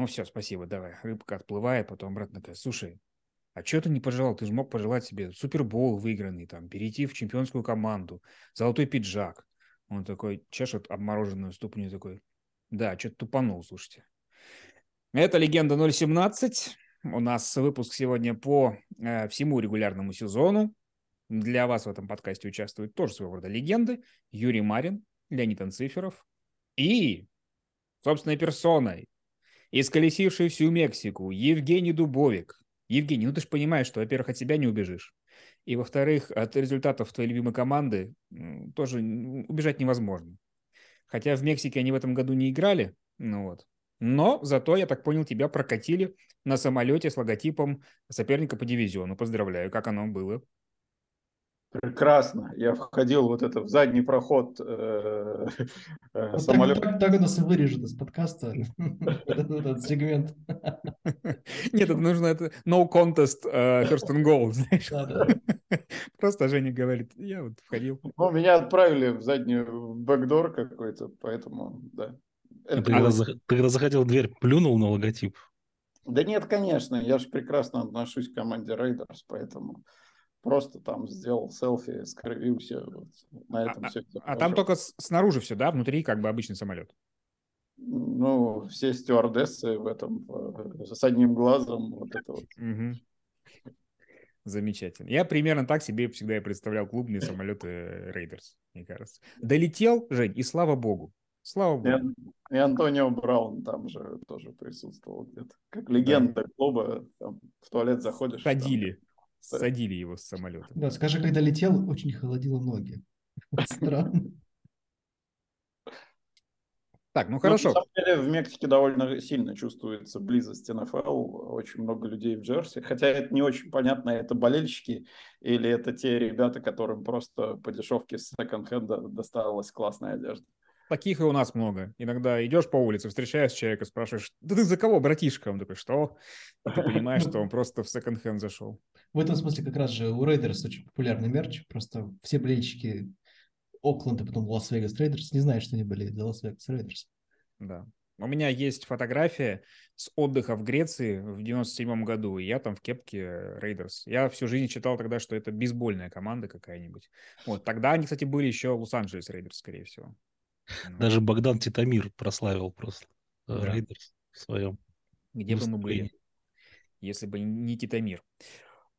ну все, спасибо, давай. Рыбка отплывает, потом обратно такая, слушай, а что ты не пожелал? Ты же мог пожелать себе Супербол выигранный, там, перейти в чемпионскую команду, золотой пиджак. Он такой чешет обмороженную ступню такой, да, что-то тупанул, слушайте. Это «Легенда 017». У нас выпуск сегодня по э, всему регулярному сезону. Для вас в этом подкасте участвуют тоже своего рода легенды. Юрий Марин, Леонид Анциферов и собственной персоной, исколесивший всю Мексику, Евгений Дубовик. Евгений, ну ты же понимаешь, что, во-первых, от себя не убежишь. И, во-вторых, от результатов твоей любимой команды тоже убежать невозможно. Хотя в Мексике они в этом году не играли, ну вот. Но зато, я так понял, тебя прокатили на самолете с логотипом соперника по дивизиону. Поздравляю, как оно было? Прекрасно. Я входил вот это в задний проход э, э, вот самолета. Так, так, так у нас и вырежет из подкаста этот сегмент. Нет, это нужно это no contest first and goal, знаешь. Просто Женя говорит, я вот входил. Ну, меня отправили в заднюю backdoor какой-то, поэтому, да. Это ты, когда, заходил в дверь, плюнул на логотип? Да нет, конечно, я же прекрасно отношусь к команде Raiders, поэтому просто там сделал селфи, скривился, вот, на этом а, все. А, а там только снаружи все, да? Внутри как бы обычный самолет? Ну, все стюардессы в этом, с одним глазом, вот это вот. Угу. Замечательно. Я примерно так себе всегда и представлял клубные самолеты Raiders, мне кажется. Долетел, Жень, и слава богу. Слава богу. И, и Антонио Браун там же тоже присутствовал где-то. Как легенда да. клуба, там, в туалет заходишь. Ходили. Там, Садили его с самолета. Да, скажи, когда летел, очень холодило ноги. Странно. Так, ну хорошо. Ну, на самом деле в Мексике довольно сильно чувствуется близость НФЛ. Очень много людей в Джерси. Хотя это не очень понятно, это болельщики или это те ребята, которым просто по дешевке с секонд-хенда досталась классная одежда. Таких и у нас много. Иногда идешь по улице, встречаешь человека, спрашиваешь, да ты за кого, братишка? Он такой, что? И ты понимаешь, что он просто в секонд-хенд зашел. В этом смысле как раз же у Raiders очень популярный мерч. Просто все болельщики Окленд и потом Лас-Вегас Raiders не знают, что они болеют за Лас-Вегас Raiders. Да. У меня есть фотография с отдыха в Греции в 97 году, и я там в кепке Рейдерс. Я всю жизнь считал тогда, что это бейсбольная команда какая-нибудь. Вот, тогда они, кстати, были еще Лос-Анджелес Raiders, скорее всего. Даже Богдан Титомир прославил просто э, да. Raiders в своем. Где бы мы были, если бы не Титомир.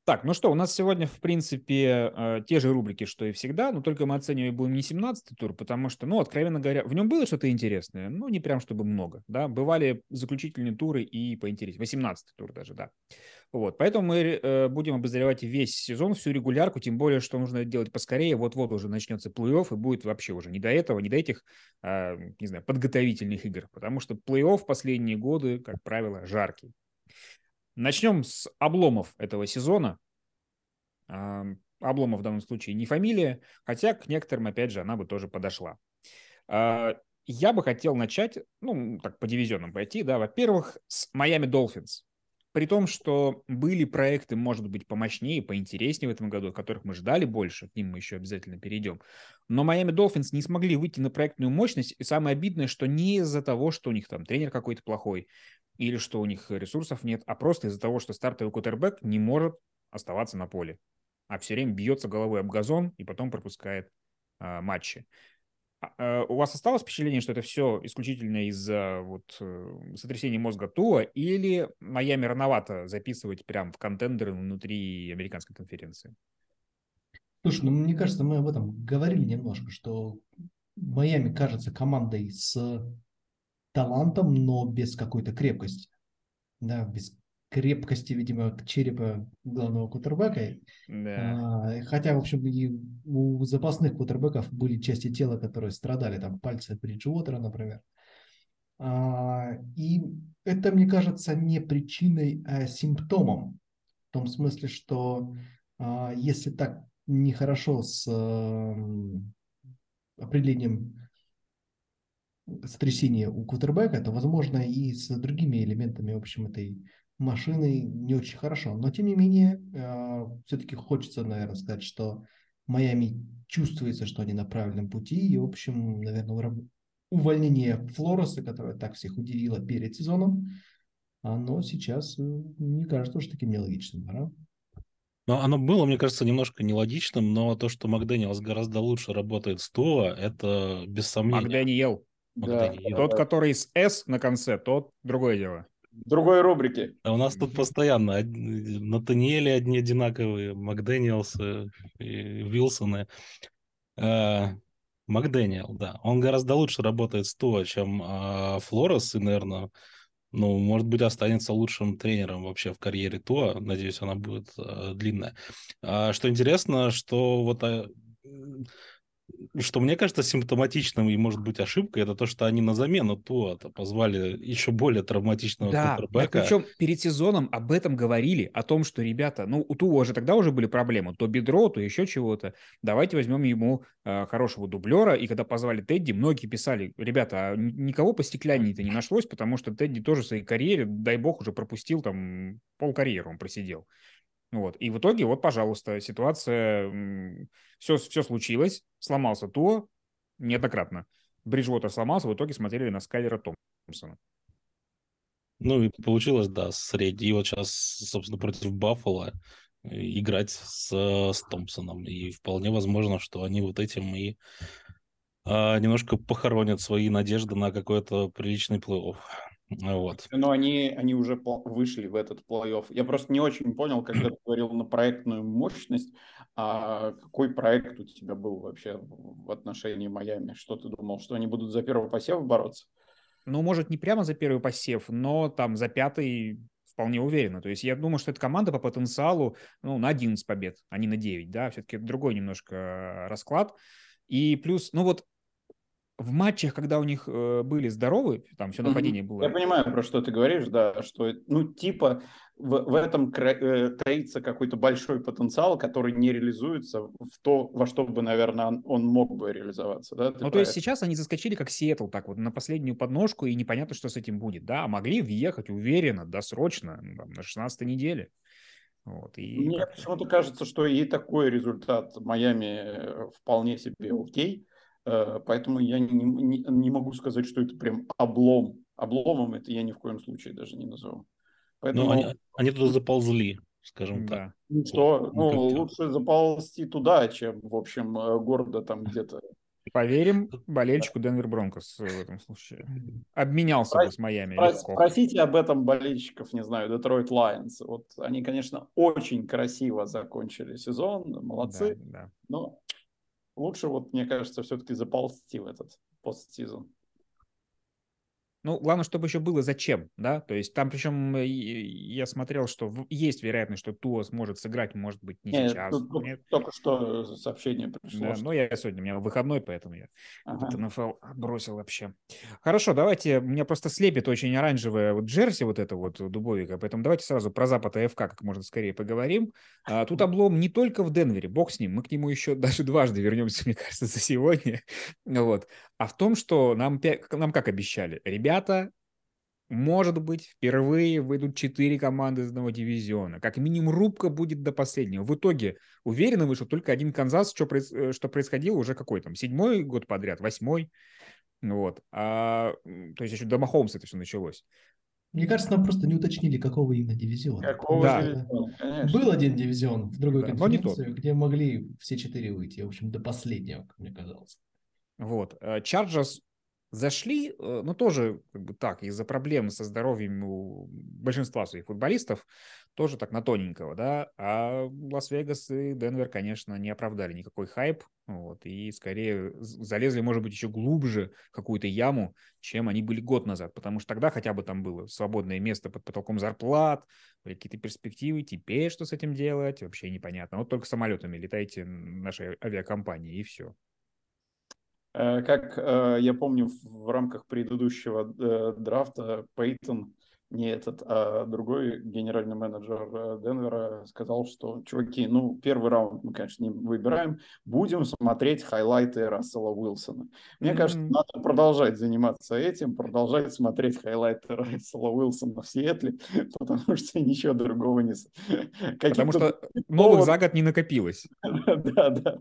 Так, ну что, у нас сегодня, в принципе, э, те же рубрики, что и всегда, но только мы оценивать будем не 17-й тур, потому что, ну, откровенно говоря, в нем было что-то интересное, ну, не прям чтобы много, да, бывали заключительные туры и поинтереснее, 18-й тур даже, да. Вот, поэтому мы э, будем обозревать весь сезон, всю регулярку, тем более, что нужно делать поскорее, вот-вот уже начнется плей-офф, и будет вообще уже не до этого, не до этих, э, не знаю, подготовительных игр, потому что плей-офф последние годы, как правило, жаркий. Начнем с обломов этого сезона. Обломов в данном случае не фамилия, хотя к некоторым, опять же, она бы тоже подошла. А, я бы хотел начать, ну, так по дивизионам пойти, да, во-первых, с Miami Dolphins. При том, что были проекты, может быть, помощнее, поинтереснее в этом году, которых мы ждали больше, к ним мы еще обязательно перейдем. Но Miami Dolphins не смогли выйти на проектную мощность, и самое обидное, что не из-за того, что у них там тренер какой-то плохой, или что у них ресурсов нет, а просто из-за того, что стартовый кутербэк не может оставаться на поле, а все время бьется головой об газон и потом пропускает а, матчи. А, а, у вас осталось впечатление, что это все исключительно из-за вот, э, сотрясения мозга Туа, или Майами рановато записывать прям в контендеры внутри американской конференции? Слушай, ну мне кажется, мы об этом говорили немножко, что Майами кажется командой с талантом, но без какой-то крепкости. Да, без крепкости, видимо, черепа главного кутербека. Да. А, хотя, в общем, и у запасных кутербеков были части тела, которые страдали, там пальцы Бриджуотера, например. А, и это, мне кажется, не причиной, а симптомом. В том смысле, что а, если так нехорошо с определением сотрясение у квотербека, то, возможно, и с другими элементами, в общем, этой машины не очень хорошо. Но, тем не менее, э, все-таки хочется, наверное, сказать, что Майами чувствуется, что они на правильном пути. И, в общем, наверное, увольнение Флореса, которое так всех удивило перед сезоном, оно сейчас э, не кажется уж таким нелогичным, да? Но оно было, мне кажется, немножко нелогичным, но то, что Макдэниелс гораздо лучше работает с Туа, это без сомнения. Макдэниел. Да. Тот, который с «С» на конце, тот другое дело. В другой рубрике. А у нас тут постоянно Натаниэли одни одинаковые, Макдэниелсы и Вилсоны. А, Макдэниел, да. Он гораздо лучше работает с Туа, чем а, Флорес, и, наверное, ну, может быть, останется лучшим тренером вообще в карьере Туа. Надеюсь, она будет а, длинная. А, что интересно, что вот м, что мне кажется симптоматичным и может быть ошибкой, это то, что они на замену Туа позвали еще более травматичного Да, квотербека. причем перед сезоном об этом говорили, о том, что, ребята, ну, у Туа же тогда уже были проблемы, то бедро, то еще чего-то. Давайте возьмем ему э, хорошего дублера. И когда позвали Тедди, многие писали, ребята, а никого по стекляннине-то не нашлось, потому что Тедди тоже в своей карьере, дай бог, уже пропустил там пол карьеры он просидел. Вот. И в итоге, вот, пожалуйста, ситуация, все, все случилось, сломался Туа неоднократно. Бриджвотер сломался, в итоге смотрели на Скайлера Томпсона. Ну и получилось, да, средний. И вот сейчас, собственно, против Баффала э, играть с, с Томпсоном. И вполне возможно, что они вот этим и а, немножко похоронят свои надежды на какой-то приличный плей-офф. Вот. Но они, они уже вышли в этот плей-офф. Я просто не очень понял, когда ты говорил на проектную мощность, а какой проект у тебя был вообще в в отношении Майами? Что ты думал, что они будут за первый посев бороться? Ну, может, не прямо за первый посев, но там за пятый вполне уверенно. То есть я думаю, что эта команда по потенциалу ну, на 11 побед, а не на 9, да, все-таки другой немножко э, расклад. И плюс, ну вот в матчах, когда у них э, были здоровы, там все нападение было. Я понимаю, про что ты говоришь, да, что, ну, типа, в, в этом кра- э, таится какой-то большой потенциал, который не реализуется в то, во что бы, наверное, он, он мог бы реализоваться, да? Ты Ну, то есть сейчас они заскочили как Сиэтл, так вот, на последнюю подножку, и непонятно, что с этим будет, да, а могли въехать уверенно, досрочно, ну, там, на 16 неделе. Вот, и Мне почему-то кажется, что и такой результат Майами э, вполне себе окей, поэтому я не, не, не могу сказать, что это прям облом. Обломом это я ни в коем случае даже не назову. Поэтому, Ну, они, они туда заползли, скажем так. да. ну что, ну, ну, лучше заползти туда, чем, в общем, э, гордо там где-то. Поверим болельщику Денвер Бронкос в этом случае. Обменялся бы с Майами легко. Спросите об этом болельщиков, не знаю, Детройт Лайонс. Вот они, конечно, очень красиво закончили сезон, молодцы, Да, да. но лучше, вот, мне кажется, все-таки заползти в этот постсезон. Ну, главное, чтобы еще было зачем, да, то есть там причем э, я смотрел, что есть вероятность, что Туа сможет сыграть, может быть, не Нет, сейчас. тут- Нет. только что сообщение пришло. Да, что- но я сегодня, у меня выходной, поэтому я Ага. НФЛ бросил вообще. Хорошо, давайте, меня просто слепит очень оранжевая вот джерси вот это вот Дубовика, поэтому давайте сразу про Запад АФК как можно скорее поговорим. А, тут облом не только в Денвере, бог с ним, мы к нему еще даже дважды вернемся, мне кажется, за сегодня. Вот. А в том, что нам, нам как обещали, ребята, может быть, впервые выйдут четыре команды из одного дивизиона. Как минимум рубка будет до последнего. В итоге уверенно вышел только один Канзас, что, проис- э, что происходило уже какой там, седьмой год подряд, восьмой. Вот. А, то есть еще до Махомса это все началось. Мне кажется, нам просто не уточнили, какого именно дивизиона. Какого Да. дивизиона, конечно. Был один дивизион в другой Да, но не конференции, где могли все четыре выйти. В общем, до последнего, как мне казалось. Вот. Чарджерс зашли, э, ну, тоже как бы так, из-за проблем со здоровьем у большинства своих футболистов, тоже так на тоненького, да, а Лас-Вегас и Денвер, конечно, не оправдали никакой хайп, вот, и скорее залезли, может быть, еще глубже в какую-то яму, чем они были год назад, потому что тогда хотя бы там было свободное место под потолком зарплат, были какие-то перспективы, теперь что с этим делать, вообще непонятно. Вот только самолетами летайте нашей авиакомпании, и все. Э, Как э, я помню, в рамках предыдущего э, драфта Пейтон, не этот, а другой генеральный менеджер Денвера сказал, что, чуваки, ну, первый раунд мы, конечно, не выбираем, будем смотреть хайлайты Рассела Уилсона. Мне кажется, Мгм. надо продолжать заниматься этим, продолжать смотреть хайлайты Рассела Уилсона в Сиэтле, потому что ничего другого не... Потому что новых за год не накопилось. Да, да.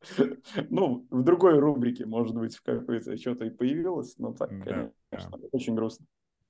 Ну, в другой рубрике, может быть, в какой-то что-то и появилось, но так, Да, конечно, очень грустно.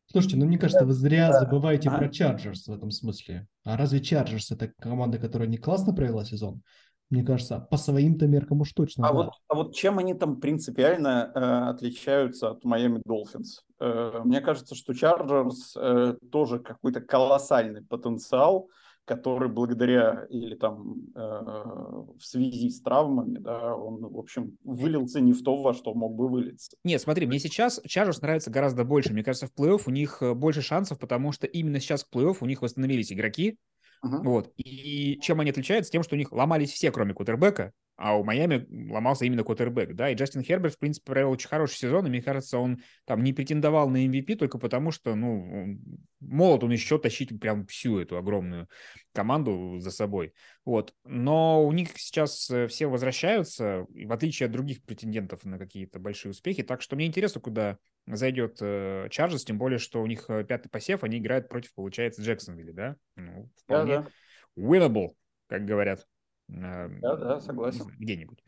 Слушайте, ну мне кажется, вы зря Да. забываете А? про Чарджерс в этом смысле. А разве Чарджерс это команда, которая не классно провела сезон? Мне кажется, по своим-то меркам уж точно, А да. вот, а вот чем они там принципиально э, отличаются от Майами Долфинс? Э, мне кажется, что Чарджерс э, тоже какой-то колоссальный потенциал, который благодаря или там э, в связи с травмами, да, он, в общем, вылился не в то, во что мог бы вылиться. Нет, смотри, мне сейчас Чарджерс нравится гораздо больше. Мне кажется, в плей-офф у них э, больше шансов, потому что именно сейчас в плей-офф у них восстановились игроки. Мгм. Вот. И чем они отличаются? Тем, что у них ломались все, кроме кутербека, а у Майами ломался именно кутербэк, да, и Джастин Херберт, в принципе, провел очень хороший сезон, и мне кажется, он там не претендовал на MVP только потому, что, ну, он- молод он еще тащить прям всю эту огромную команду за собой, вот. Но у них сейчас э, все возвращаются, в отличие от других претендентов на какие-то большие успехи, так что мне интересно, куда зайдет э, Чарджерс, тем более, что у них э, пятый посев, они играют против, получается, Джексонвилли, да? Ну, вполне Да-да. winnable, как говорят. э, Да-да, согласен. Где-нибудь.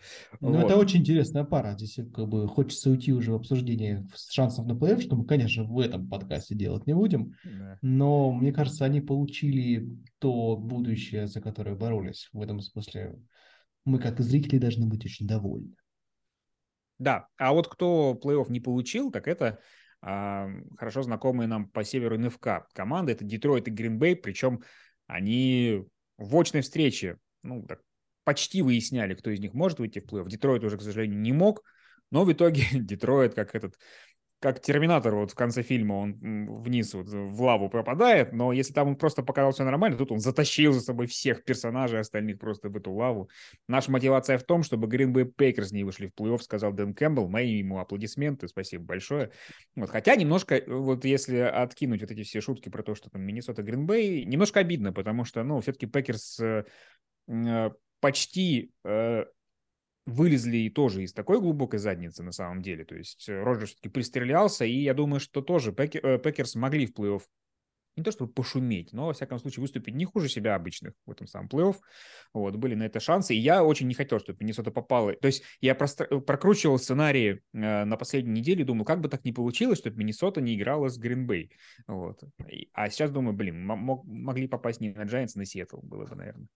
Ну, Вот. это очень интересная пара. Здесь как бы хочется уйти уже в обсуждение шансов на плей что мы, конечно, в этом подкасте делать не будем. Да. Но мне кажется, они получили то будущее, за которое боролись. В этом смысле мы, как и зрители, должны быть очень довольны. Да, а вот кто плей-офф не получил, так это а, хорошо знакомые нам по северу НФК команды. Это Детройт и Гринбей, причем они в очной встрече, ну, так, почти выясняли, кто из них может выйти в плей-офф. Детройт уже, к сожалению, не мог, но в итоге Детройт, как этот, как Терминатор вот в конце фильма, он вниз вот в лаву пропадает, но если там он просто показал все нормально, тут он затащил за собой всех персонажей остальных просто в эту лаву. Наша мотивация в том, чтобы Green Bay Packers не вышли в плей-офф, сказал Дэн Кэмпбелл. Мои ему аплодисменты, спасибо большое. Вот, хотя немножко, э, вот если откинуть вот эти все шутки про то, что там Миннесота Green Bay, немножко обидно, потому что, ну, все-таки Пекерс э, э, почти э, вылезли и тоже из такой глубокой задницы на самом деле. То есть э, Роджерс все-таки пристрелялся, и я думаю, что тоже э, Пекерс могли в плей-офф не то чтобы пошуметь, но, во всяком случае, выступить не хуже себя обычных в этом самом плей-офф. Вот, были на это шансы. И я очень не хотел, чтобы Миннесота попала. То есть я простр- прокручивал сценарии э, на последней неделе, думал, как бы так не получилось, чтобы Миннесота не играла с Гринбей. Вот. И- а сейчас думаю, блин, мог- могли попасть не на Giants, а на Сиэтл. Было бы, наверное,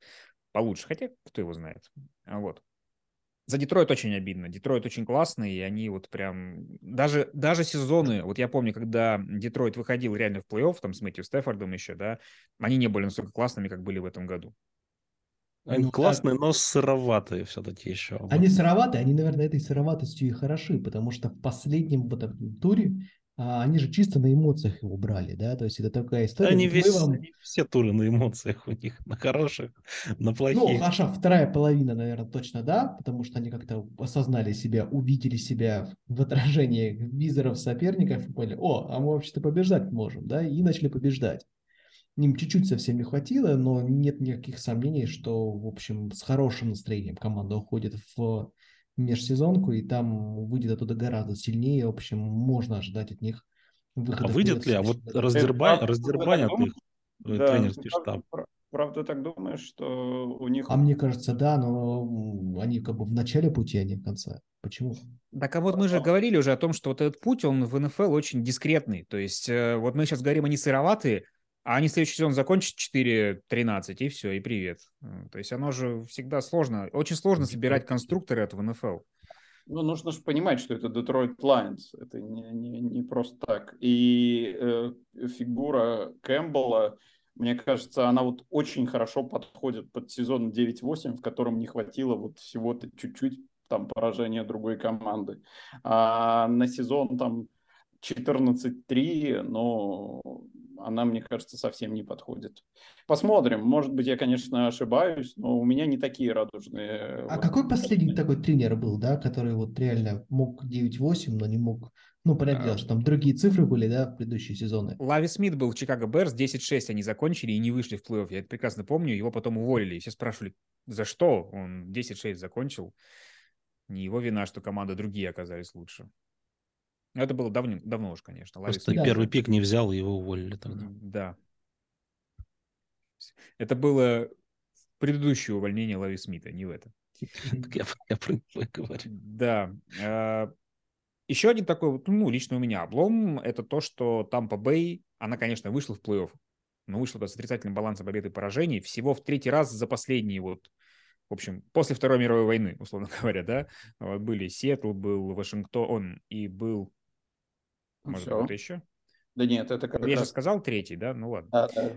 получше. Хотя, кто его знает. Вот. За Детройт очень обидно. Детройт очень классный, и они вот прям... Даже, даже сезоны, вот я помню, когда Детройт выходил реально в плей-офф, там с Мэтью Стефордом еще, да, они не были настолько классными, как были в этом году. Они Ну, классные, но сыроватые все-таки еще. Они сыроваты, они, наверное, этой сыроватостью и хороши, потому что в последнем вот этом туре а, они же чисто на эмоциях его брали, да, то есть это такая история. Они, весь, вам- они все туры на эмоциях у них, на хороших, на Ну, плохих. хорошо, вторая половина, наверное, точно да, потому что они как-то осознали себя, увидели себя в отражении визоров соперников и поняли, о, а мы вообще-то побеждать можем, да, и начали побеждать. Им чуть-чуть совсем не хватило, но нет никаких сомнений, что, в общем, с хорошим настроением команда уходит в межсезонку, и там выйдет оттуда гораздо сильнее. В общем, можно ожидать от них выхода. А выйдет ли? А вот раздербань, раздербанят их э, Да, тренерский штаб. пра- Правда, так думаешь, что у них... А мне кажется, да, но они как бы в начале пути, а не в конце. Почему? Так а вот мы же говорили уже о том, что вот этот путь, он в НФЛ очень дискретный. То есть э, вот мы сейчас говорим, они сыроватые, а они следующий сезон закончат 4-13, и все, и привет. То есть оно же всегда сложно, очень сложно собирать конструкторы этого НФЛ. Ну, нужно же понимать, что это Detroit Lions. Это не, не, не просто так. И э, фигура Кэмпбелла, мне кажется, она вот очень хорошо подходит под сезон 9-8, в котором не хватило вот всего-то чуть-чуть там поражения другой команды. А на сезон там 14-3, но она, мне кажется, совсем не подходит. Посмотрим. Может быть, я, конечно, ошибаюсь, но у меня не такие радужные... А вот- какой последний такой тренер был, да, который вот реально мог 9-8, но не мог... Ну, понятное дело, что там другие цифры были, да, в предыдущие сезоны. Лави Смит был в Чикаго Берс, 10-6 они закончили и не вышли в плей-офф. Я это прекрасно помню, его потом уволили. И все спрашивали, за что он 10-6 закончил. Не его вина, что команды другие оказались лучше. Но Это было давно, давно уж, конечно. Лави Просто Да. первый пик не взял, и его уволили тогда. Да. Это было в предыдущее увольнение Лави Смита, не в это. Я, про него говорю. Да. а, Еще один такой, ну, лично у меня облом, это то, что Тампа Бэй, она, конечно, вышла в плей-офф, но вышла с отрицательным балансом победы и поражений всего в третий раз за последние вот в общем, после Второй мировой войны, условно говоря, да, вот были Сиэтл, был Вашингтон и был, может, кто-то еще? Да нет, это как Я раз... же сказал третий, да? Ну ладно. Да, да.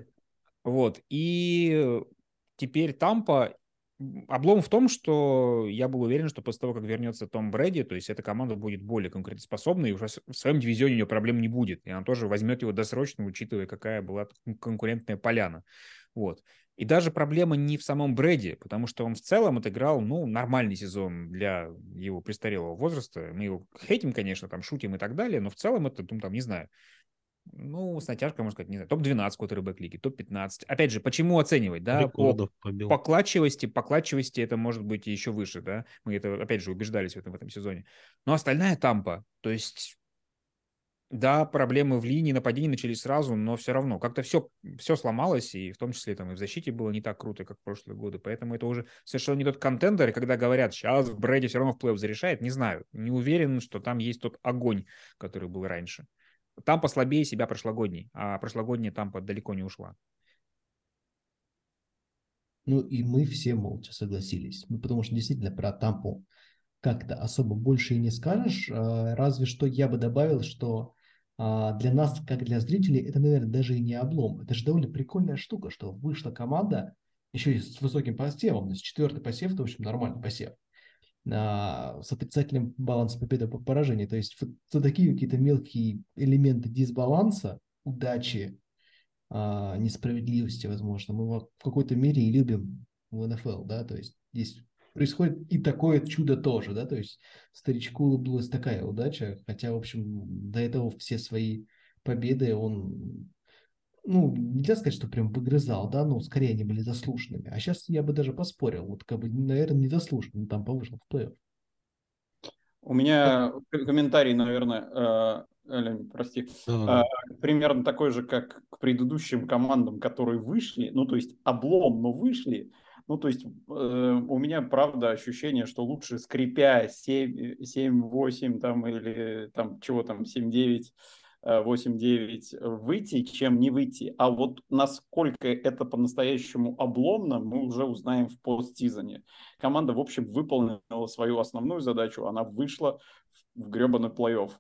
Вот, и теперь Тампа Облом в том, что я был уверен, что после того, как вернется Том Брэди, то есть эта команда будет более конкурентоспособной, и уже в своем дивизионе у нее проблем не будет. И она тоже возьмет его досрочно, учитывая, какая была конкурентная поляна. Вот. И даже проблема не в самом Брэди, потому что он в целом отыграл, ну, нормальный сезон для его престарелого возраста. Мы его хейтим, конечно, там шутим и так далее, но в целом это, ну, там, не знаю, ну, с натяжкой, можно сказать, не знаю, топ-12 квотербек лиги, топ-15. Опять же, почему оценивать, да? по, побил. по клатчевости, по клатчевости это может быть еще выше, да? Мы это, опять же, убеждались в этом, в этом сезоне. Но остальная тампа, то есть, да, проблемы в линии нападений начались сразу, но все равно как-то все, все сломалось, и в том числе там и в защите было не так круто, как в прошлые годы. Поэтому это уже совершенно не тот контендер, когда говорят, сейчас Брэди все равно в плей-офф зарешает, не знаю, не уверен, что там есть тот огонь, который был раньше. Там послабее себя прошлогодний, а прошлогодняя там далеко не ушла. Ну и мы все молча согласились. Ну, потому что действительно про Тампу как-то особо больше и не скажешь. А, разве что я бы добавил, что для нас, как для зрителей, это, наверное, даже и не облом. Это же довольно прикольная штука, что вышла команда еще и с высоким посевом. То есть четвертый посев, это, в общем, нормальный посев с отрицательным балансом победы по поражению. То есть за такие какие-то мелкие элементы дисбаланса, удачи, а, несправедливости, возможно, мы в какой-то мере и любим в НФЛ, да, то есть здесь происходит и такое чудо тоже, да, то есть старичку улыбнулась такая удача, хотя, в общем, до этого все свои победы он ну, нельзя сказать, что прям выгрызал, да, но скорее они были заслуженными. А сейчас я бы даже поспорил, вот как бы, наверное, не заслуженно, там повышел в плей-офф. У меня комментарий, наверное, э, прости, да, да. примерно такой же, как к предыдущим командам, которые вышли, ну, то есть облом, но вышли, ну, то есть э, у меня, правда, ощущение, что лучше скрипя 7-8 там или там чего там 7-9 8-9 выйти, чем не выйти. А вот насколько это по-настоящему обломно, мы уже узнаем в постсезоне. Команда, в общем, выполнила свою основную задачу, она вышла в гребаный плей-офф.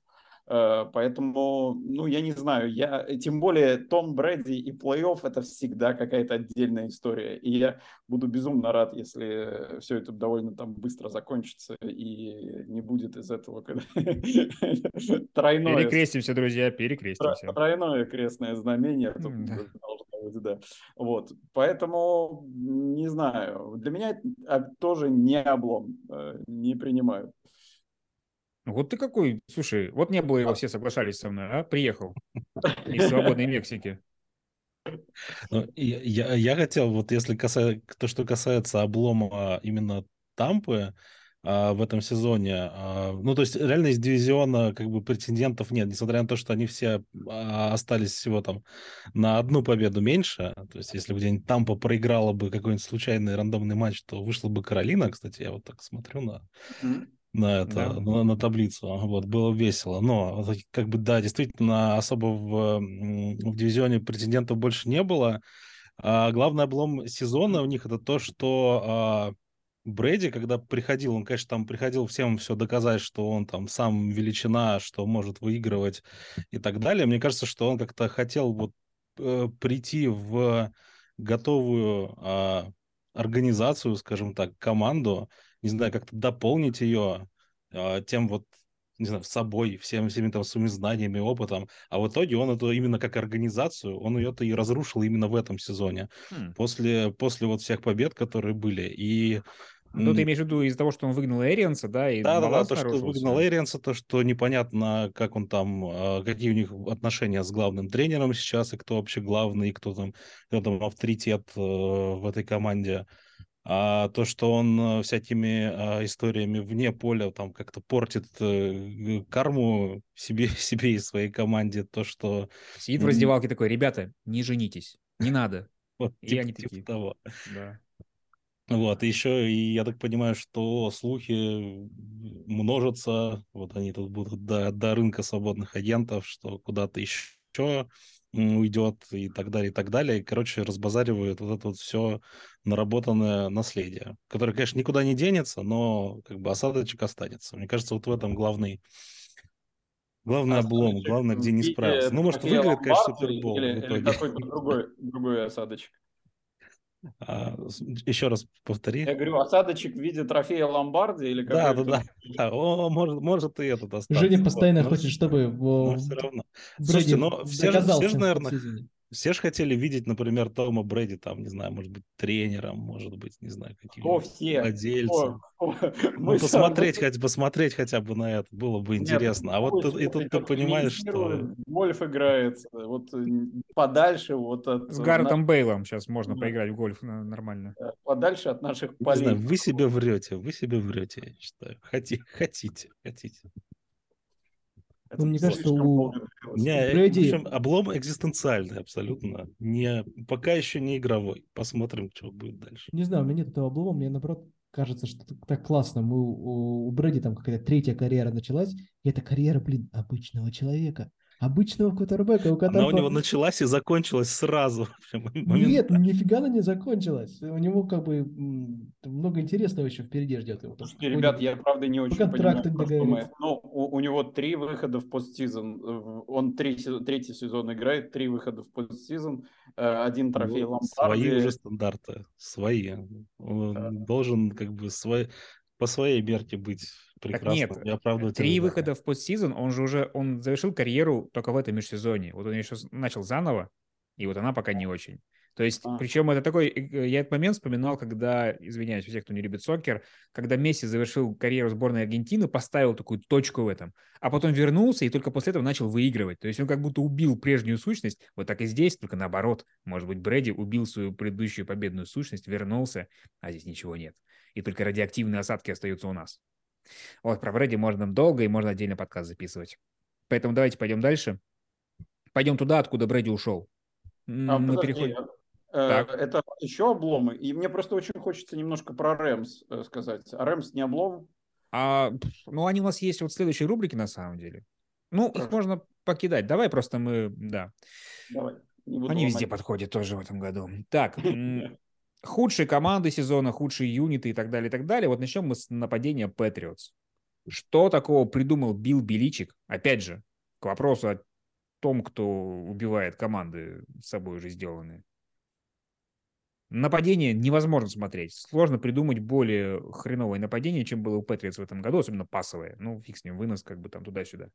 Э, поэтому, ну, я не знаю, я, тем более Том Брэди и плей-офф это всегда какая-то отдельная история. И я буду безумно рад, если все это довольно там быстро закончится и не будет из этого тройное... Перекрестимся, друзья, перекрестимся. Тройное крестное знамение быть, да. Вот, поэтому, не знаю, для меня это тоже не облом, э, не принимаю. Вот ты какой, слушай, вот не было его, все соглашались со мной, а? Приехал из свободной Мексики. Ну, я, я хотел, вот если касается, то, что касается облома именно Тампы а, в этом сезоне, а, ну, то есть реально из дивизиона как бы претендентов нет, несмотря на то, что они все а, остались всего там на одну победу меньше, то есть если бы где-нибудь Тампа проиграла бы какой-нибудь случайный рандомный матч, то вышла бы Каролина, кстати, я вот так смотрю на... На это, да. на, на таблицу. Вот, было весело. Но, как бы, да, действительно, особо в, в дивизионе претендентов больше не было. А главный облом сезона у них это то, что а, Брэди, когда приходил, он, конечно, там приходил всем все доказать, что он там сам величина, что может выигрывать и так далее. Мне кажется, что он как-то хотел вот э, прийти в готовую э, организацию, скажем так, команду, не знаю, как-то дополнить ее э, тем вот, не знаю, собой, всем, всеми там своими знаниями, опытом. А в итоге он это именно как организацию, он ее-то и разрушил именно в этом сезоне. Хм. После, после вот всех побед, которые были. И ну, ты имеешь в виду из-за того, что он выгнал Эрианса, да? И да, да, да, то, что выгнал Эрианса, то, что непонятно, как он там, а, какие у них отношения с главным тренером сейчас, и кто вообще главный, и кто там, кто там авторитет э, в этой команде. А то, что он э, всякими а, историями вне поля там как-то портит э, карму себе, себе и своей команде, то, что... Сидит в раздевалке такой, ребята, не женитесь, не надо. Вот, и типа, они типа такие... того. Да. Вот, и еще, и я так понимаю, что слухи множатся, вот они тут будут до, до рынка свободных агентов, что куда-то еще уйдет и так далее, и так далее. И, короче, разбазаривают вот это вот все наработанное наследие, которое, конечно, никуда не денется, но как бы осадочек останется. Мне кажется, вот в этом главный Главный облом, главное, где не справился. Ну, может, выиграет, конечно, Супербол. Или, или какой-то другой, другой осадочек. А, еще раз повтори. Я говорю, осадочек в виде трофея Ломбарди или Да, да, да. да. О, может, может и этот остаться. Женя постоянно вот, хочет, чтобы но все равно. Слушайте, но все же, все же, наверное, все же хотели видеть, например, Тома Брэди, там, не знаю, может быть, тренером, может быть, не знаю, каким все? владельцем. Ну, посмотреть, хоть, посмотреть хотя бы на это было бы интересно. Нет, а вот тут, и тут ты понимаешь, что... Гольф играет, вот э, подальше вот от... С Гарретом на... Бейлом сейчас можно да. поиграть в гольф нормально. Э, подальше от наших полей. Не знаю, вы себе врете, вы себе врете, я считаю. Хотите, хотите, хотите. Ну, мне кажется, у не, Брэди... в общем, облом экзистенциальный абсолютно. Не, пока еще не игровой. Посмотрим, что будет дальше. Не знаю, у меня нет этого облома. Мне, наоборот, кажется, что так классно. Мы, у, у Брэди там какая-то третья карьера началась. И это карьера, блин, обычного человека обычного квотербека, у которого... Она у него началась и закончилась сразу. Нет, нифига она не закончилась. У него как бы много интересного еще впереди ждет его. Слушайте, ребят, я правда не очень понимаю, что Ну, у, у него три выхода в постсезон. Он три, третий сезон играет, три выхода в постсезон, э, один трофей ну, Лампарди. Свои уже стандарты, свои. Он да. должен как бы свой, по своей мерке быть прекрасно. Так нет, я три выхода в постсезон, он же уже, он завершил карьеру только в этом межсезоне. Вот он еще начал заново, и вот она пока не очень. То есть, а. причем это такой, э, я этот момент вспоминал, когда, извиняюсь, у кто не любит сокер, когда Месси завершил карьеру сборной Аргентины, поставил такую точку в этом, а потом вернулся и только после этого начал выигрывать. То есть он как будто убил прежнюю сущность, вот так и здесь, только наоборот. Может быть, Брэди убил свою предыдущую победную сущность, вернулся, а здесь ничего нет. И только радиоактивные осадки остаются у нас. Вот, про Брэди можно долго и можно отдельно подкаст записывать. Поэтому давайте пойдем дальше. Пойдем туда, откуда Брэди ушел. А, Мы подожди, переходим... Э, так. Это еще обломы. И мне просто очень хочется немножко про Рэмс э, сказать. А Рэмс не облом? А, ну, они у нас есть вот в следующей рубрике, на самом деле. Ну, Хорошо. их можно покидать. Давай просто мы, да. Давай. Они ломать. везде подходят тоже в этом году. Так, худшие команды сезона, худшие юниты и так далее, и так далее. Вот начнем мы с нападения Патриотс. Что такого придумал Билл Беличик? Опять же, к вопросу о том, кто убивает команды с собой уже сделанные. Нападение невозможно смотреть. Сложно придумать более хреновое нападение, чем было у Патриотс в этом году, особенно пасовое. Ну, фиг с ним, вынос как бы там туда-сюда.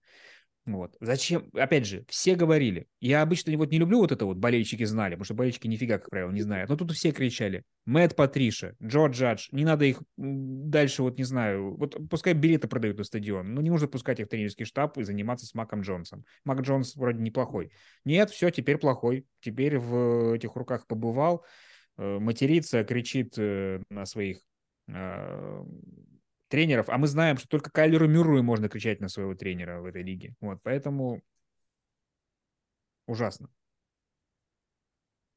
Вот. Зачем? Опять же, все говорили. Я обычно вот не люблю вот это вот, болельщики знали, потому что болельщики нифига, как правило, не знают. Но тут все кричали. Мэтт Патриша, Джо Джадж, не надо их дальше, вот не знаю, вот пускай билеты продают на стадион, но не нужно пускать их в тренерский штаб и заниматься с Маком Джонсом. Мак Джонс вроде неплохой. Нет, все, теперь плохой. Теперь в этих руках побывал, матерится, кричит э, на своих э, тренеров, а мы знаем, что только Кайлеру Мюррею можно кричать на своего тренера в этой лиге. Вот, поэтому ужасно.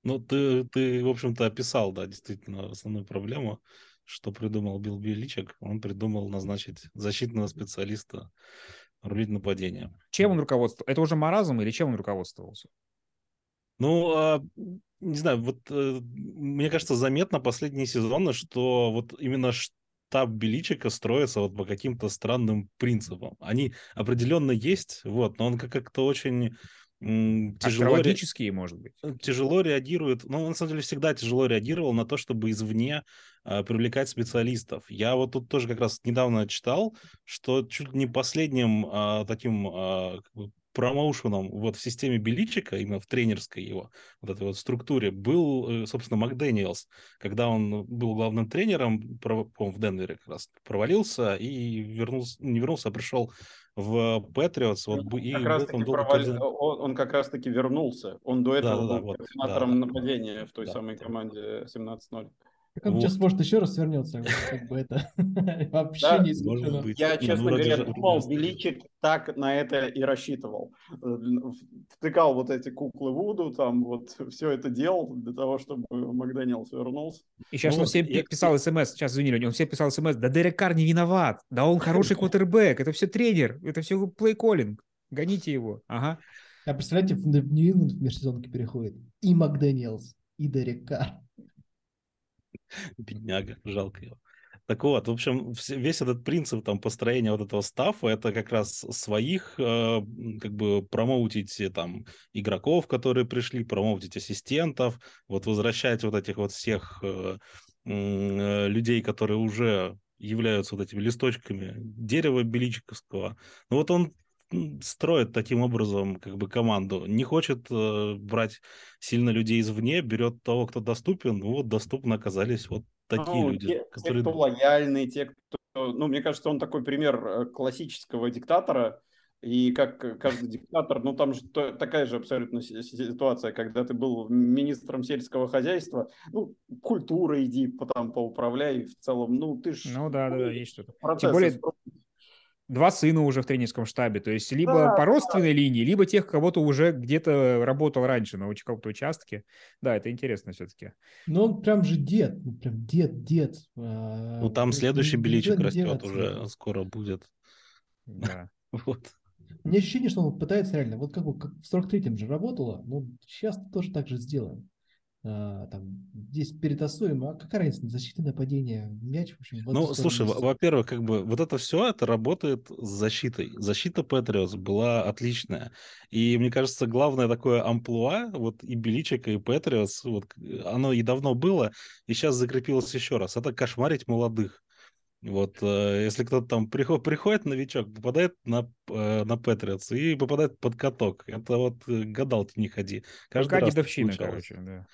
Ну, ты, ты, в общем-то, описал, да, действительно, основную проблему, что придумал Билл Беличек. Он придумал назначить защитного специалиста рулить нападением. Чем он руководствовался? Это уже маразм или чем он руководствовался? Ну, а, не знаю, вот э, мне кажется, заметно последние сезоны, что вот именно штаб Беличика строится вот по каким-то странным принципам. Они определенно есть, вот, но он как-то очень тяжело... Астрологические, может быть. Э, тяжело реагирует, ну, он, на самом деле, всегда тяжело реагировал на то, чтобы извне э, привлекать специалистов. Я вот тут тоже как раз недавно читал, что чуть не последним э, таким э, промоушеном вот в системе Беличика, именно в тренерской его вот этой вот структуре, был, э, собственно, Макдэниелс, когда он был главным тренером, в Денвере как раз, провалился и вернулся, не вернулся, а пришел в Патриотс. Вот, и как раз таки провали... он, он как раз-таки вернулся. Он до этого да, да, был вот, координатором да, нападения в той да, самой да. команде 17-0. Так он Вот. сейчас может еще раз вернется, как бы это вообще Да, не Может исключено. быть. Я, Ну, честно вроде говоря, думал. Величик так на это и рассчитывал. Втыкал вот эти куклы Вуду, там вот все это делал для того, чтобы Макдэниелс вернулся. И сейчас Ну он всем я- пи- писал смс, сейчас извини, он всем писал смс, да Дерек Карр не виноват, да он хороший квотербек, это все тренер, это все плей-коллинг, гоните его, ага. А представляете, в Нью-Ингланд в межсезонке переходит и Макдэниелс, и Дерек Карр. Бедняга, жалко его. Так вот, в общем, весь этот принцип там построения вот этого стафа, это как раз своих, э, как бы промоутить э, там игроков, которые пришли, промоутить ассистентов, вот возвращать вот этих вот всех э, людей, которые уже являются вот этими листочками дерева Беличиковского. Ну вот он строит таким образом как бы команду. Не хочет э, брать сильно людей извне, берет того, кто доступен. Ну вот доступно оказались вот такие Ну, люди, те, те, которые... кто лояльный, те, кто... Ну, мне кажется, он такой пример э, классического диктатора. И как каждый диктатор, ну там же то- такая же абсолютно си- си- ситуация, когда ты был министром сельского хозяйства, ну, культура иди по- там поуправляй в целом, ну, ты ж... Ну да, да, да, есть что-то. процессы более. Два сына уже в тренерском штабе, то есть либо Да, по да. родственной линии, либо тех, кого-то уже где-то работал раньше на каком-то участке. Да, это интересно все-таки. Ну, он прям же дед, ну, прям дед, дед. А, Ну там вот следующий не растет деваться. уже, скоро будет. Да. Вот. У меня ощущение, что он пытается реально, вот как, бы, как в 43-м же работало, ну, сейчас тоже так же сделаем. А, там, здесь перетасуем, а какая разница, защита, нападение, мяч, в общем, в Ну, слушай, во-первых, как бы вот это все, это работает с защитой. Защита Патриотс была отличная. И мне кажется, главное такое амплуа, вот и Беличика, и Патриотс, вот оно и давно было, и сейчас закрепилось еще раз. Это кошмарить молодых. Вот, э, если кто-то там приход, приходит, новичок, попадает на, э, на Патриотс и попадает под каток. Это вот э, гадалки не ходи. Каждый Пока раз дедовщина, короче, да.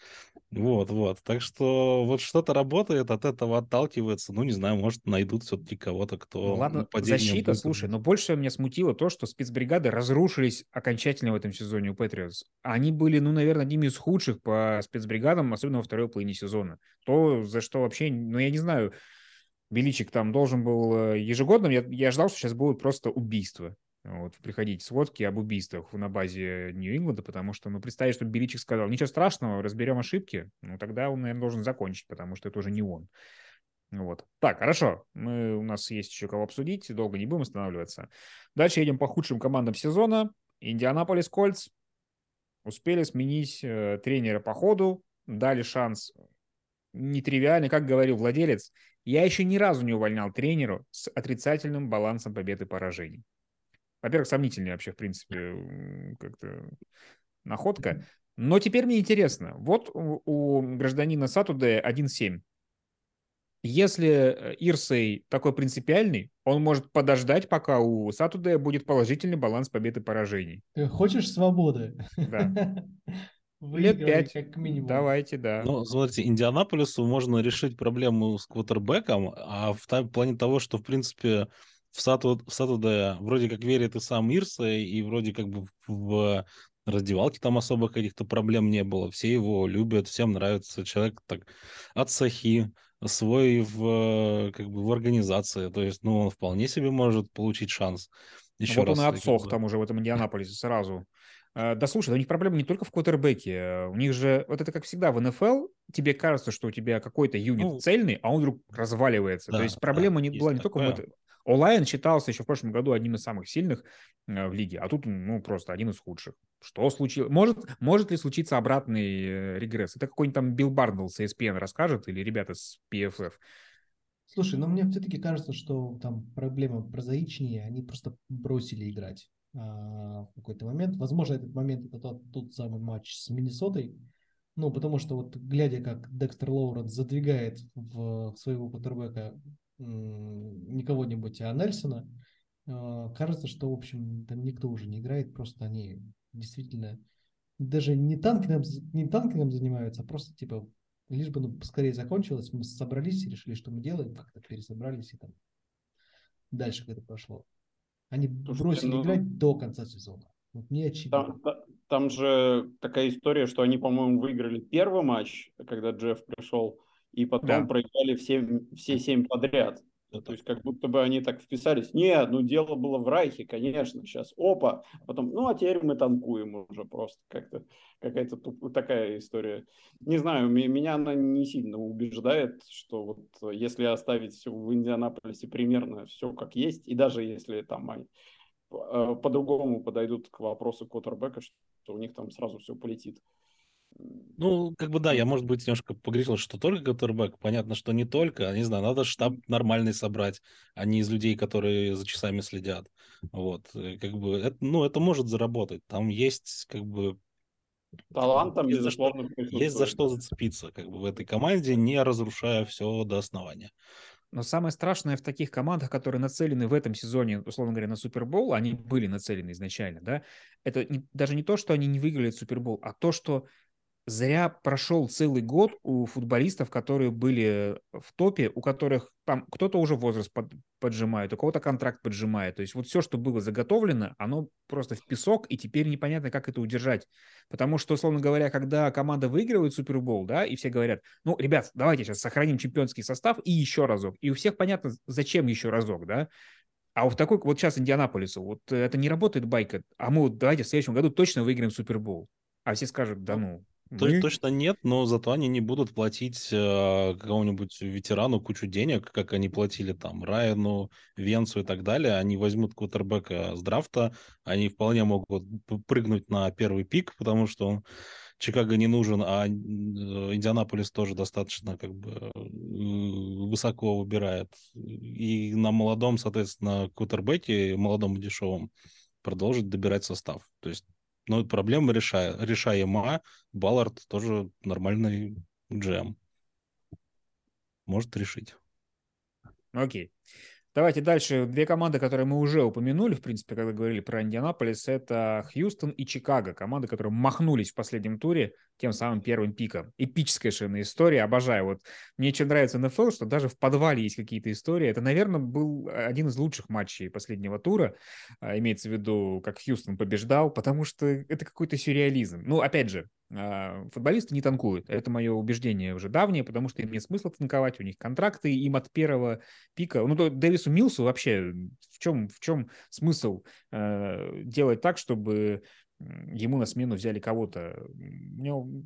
Вот, вот. Так что вот что-то работает, от этого отталкивается. Ну, не знаю, может, найдут все-таки кого-то, кто Ну ладно, защита, будет слушай, но больше всего меня смутило то, что спецбригады разрушились окончательно в этом сезоне у Патриотс. Они были, ну, наверное, одними из худших по спецбригадам, особенно во второй половине сезона. То, за что вообще, ну, я не знаю, Беличик там должен был э, ежегодно, я, я ждал, что сейчас будет просто убийство. Вот, приходить сводки об убийствах на базе Нью-Ингланда, потому что, ну, представить, что Беличик сказал, ничего страшного, разберем ошибки, ну, тогда он, наверное, должен закончить, потому что это уже не он. Вот. Так, хорошо. Мы, у нас есть еще кого обсудить, долго не будем останавливаться. Дальше едем по худшим командам сезона. Индианаполис Кольц успели сменить э, тренера по ходу, дали шанс нетривиальный, как говорил владелец, я еще ни разу не увольнял тренеру с отрицательным балансом побед и поражений. Во-первых, сомнительная вообще, в принципе, как-то находка. Но теперь мне интересно. Вот у, гражданина Сатуде 1.7. Если Ирсей такой принципиальный, он может подождать, пока у Сатуде будет положительный баланс побед и поражений. Ты хочешь свободы? Да. Лет пять. как минимум. Давайте, да. Ну, смотрите, Индианаполису можно решить проблему с квотербеком, а в та- плане того, что, в принципе, в Сату, в Сатуде вроде как верит и сам Ирсей, и вроде как бы в раздевалке там особо каких-то проблем не было. Все его любят, всем нравится. Человек так от сахи, свой в, как бы, в организации. То есть, ну, он вполне себе может получить шанс. Еще вот раз. он и как отсох бы. там уже в этом Индианаполисе сразу. Э, Да слушай, да у них проблема не только в квотербеке. У них же, вот это как всегда в НФЛ, тебе кажется, что у тебя какой-то юнит Ну, цельный, а он вдруг разваливается. То да, есть проблема да, не есть была не только в такое. этом. Олайн считался еще в прошлом году одним из самых сильных э, в лиге, а тут, ну, просто один из худших. Что случилось? Может, может ли случиться обратный э, регресс? Это какой-нибудь там Билл Барнелл с ESPN расскажет или ребята с PFF? Слушай, ну мне все-таки кажется, что там проблема прозаичнее, они просто бросили играть а, в какой-то момент. Возможно, этот момент это тот, тот самый матч с Миннесотой. Ну, потому что вот глядя, как Декстер Лоуренс задвигает в своего квотербека м, не кого-нибудь, а Нельсона, а, кажется, что, в общем, там никто уже не играет, просто они действительно даже не танкингом, не танкингом занимаются, а просто типа лишь бы ну, поскорее закончилось, мы собрались и решили, что мы делаем, как-то пересобрались и там дальше как это прошло. Они Слушайте, бросили ну- играть до конца сезона. Вот мне очевидно. Там, та- там же такая история, что они, по-моему, выиграли первый матч, когда Джефф пришел, и потом Да. проиграли все, все семь подряд. Это- То есть как будто бы они так вписались. Не, ну дело было в Райхе, конечно, сейчас опа, а потом, ну а теперь мы танкуем уже просто как-то какая-то такая история. Не знаю, меня она не сильно убеждает, что вот э, если оставить все в Индианаполисе примерно все как есть, и даже если там они э, по-другому подойдут к вопросу квотербека, что у них там сразу все полетит. Ну, как бы да, я, может быть, немножко погрешил, что только Катербэк. Понятно, что не только. Не знаю, надо штаб нормальный собрать, а не из людей, которые за часами следят. Вот, э, как бы, это, ну, это может заработать. Там есть, как бы, Талант там, есть за что, есть за что зацепиться, как бы, в этой команде, не разрушая все до основания. Но самое страшное в таких командах, которые нацелены в этом сезоне, условно говоря, на Супербол, они были нацелены изначально, да, это не- даже не то, что они не выиграли Супербол, а то, что зря прошел целый год у футболистов, которые были в топе, у которых там кто-то уже возраст под- поджимает, у кого-то контракт поджимает. То есть вот все, что было заготовлено, оно просто в песок, и теперь непонятно, как это удержать. Потому что, условно говоря, когда команда выигрывает Супербол, да, и все говорят, ну, ребят, давайте сейчас сохраним чемпионский состав и еще разок. И у всех понятно, зачем еще разок, да. А вот такой, вот сейчас Индианаполису, вот э, это не работает байка, а мы вот давайте в следующем году точно выиграем Супербол. А все скажут, да ну, То мы- точно нет, но зато они не будут платить э, какому-нибудь ветерану кучу денег, как они платили там Райану, Венцу и так далее. Они возьмут квотербека с драфта, они вполне могут прыгнуть на первый пик, потому что Чикаго не нужен, а э, Индианаполис тоже достаточно как бы э, высоко выбирает. И на молодом, соответственно, квотербеке, молодом и дешевом, продолжит добирать состав. То есть, ну, проблема решая, решаема. Баллард тоже нормальный GM. Может решить. Окей. Давайте дальше. Две команды, которые мы уже упомянули, в принципе, когда говорили про Индианаполис, это Хьюстон и Чикаго. Команды, которые махнулись в последнем туре тем самым первым пиком. Эпическая совершенно история. Обожаю. Вот мне что нравится НФЛ, что даже в подвале есть какие-то истории. Это, наверное, был один из лучших матчей последнего тура. а, Имеется в виду, как Хьюстон побеждал, потому что это какой-то сюрреализм. Ну, опять же, а, футболисты не танкуют. Это мое убеждение уже давнее, потому что им нет смысла танковать, у них контракты, им от первого пика. Ну, Дэвису Милсу вообще в чем, в чем смысл э, делать так, чтобы ему на смену взяли кого-то? Него-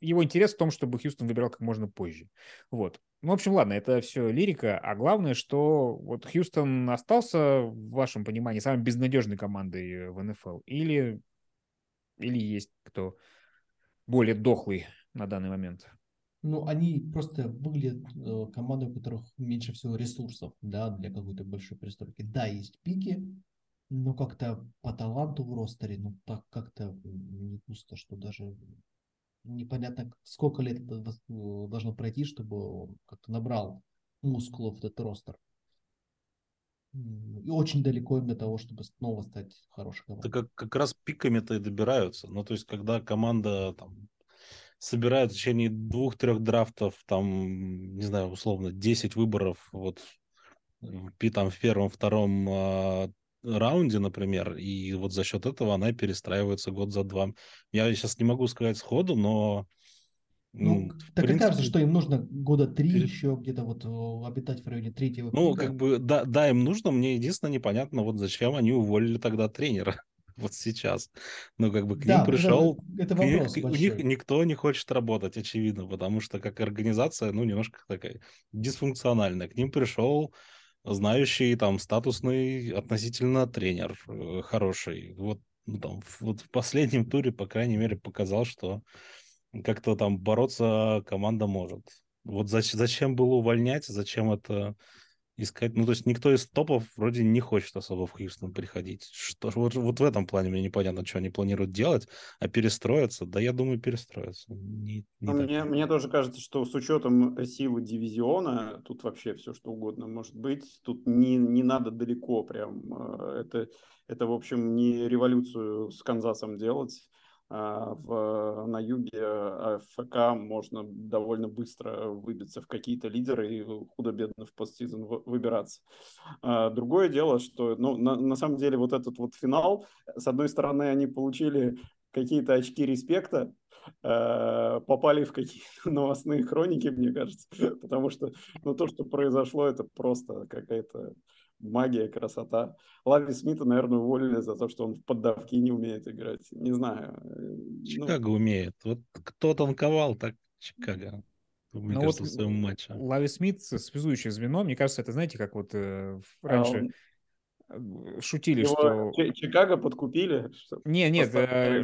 его интерес в том, чтобы Хьюстон выбирал как можно позже. Вот. Ну, в общем, ладно, это все лирика, а главное, что вот Хьюстон остался, в вашем понимании, самой безнадежной командой в НФЛ? Или, или есть кто более дохлый на данный момент? Ну, они просто выглядят э, командой, у которых меньше всего ресурсов, да, для какой-то большой пристройки. Да, есть пики, но как-то по таланту в ростере, ну, так как-то не густо, что даже непонятно, сколько лет это э, должно пройти, чтобы он как-то набрал мускулов этот ростер. И очень далеко им до того, чтобы снова стать хорошей Это командой. как, как раз пиками-то и добираются. Ну, то есть, когда команда там собирает в течение двух-трех драфтов, там, не знаю, условно, 10 выборов вот там, в первом, втором а, раунде, например, и вот за счет этого она перестраивается год за два. Я сейчас не могу сказать сходу, но Ну, в так и кажется, принципе, что им нужно года три перед- еще где-то вот обитать в районе третьего Ну, как бы, да, да, им нужно, мне единственное непонятно, вот зачем они уволили тогда тренера вот сейчас. Ну, как бы к Да, ним это- пришел, это вопрос к- у большой. них никто не хочет работать, очевидно, потому что как организация, ну, немножко такая дисфункциональная. К ним пришел знающий, там, статусный относительно тренер э, хороший. Вот, ну, там, вот в последнем туре, по крайней мере, показал, что как-то там бороться команда может. Вот зач- зачем было увольнять, зачем это искать? Ну, то есть никто из топов вроде не хочет особо в Хьюстон приходить. Что, вот, вот в этом плане мне непонятно, что они планируют делать, а перестроиться? Да, я думаю, перестроиться. Не, не Ну, мне, мне тоже кажется, что с учетом силы дивизиона, тут вообще все что угодно может быть. Тут не, не надо далеко прям. э, Это, это, в общем, не революцию с Канзасом делать. А В, на юге а ФК можно довольно быстро выбиться в какие-то лидеры и худо-бедно в постсезон вы- выбираться. А Другое дело, что ну, на, на самом деле вот этот вот финал, с одной стороны, они получили какие-то очки респекта попали в какие-то новостные хроники, мне кажется, потому что ну, то, что произошло, это просто какая-то магия, красота. Лави Смита, наверное, уволили за то, что он в поддавки не умеет играть. Не знаю. Ну, Чикаго ну... умеет. Вот кто танковал, так Чикаго. Мне ну кажется, вот в своем матче. Лави Смит, связующее звено, мне кажется, это, знаете, как вот э, раньше а он... шутили, Его что... Чикаго подкупили? Не, нет, э,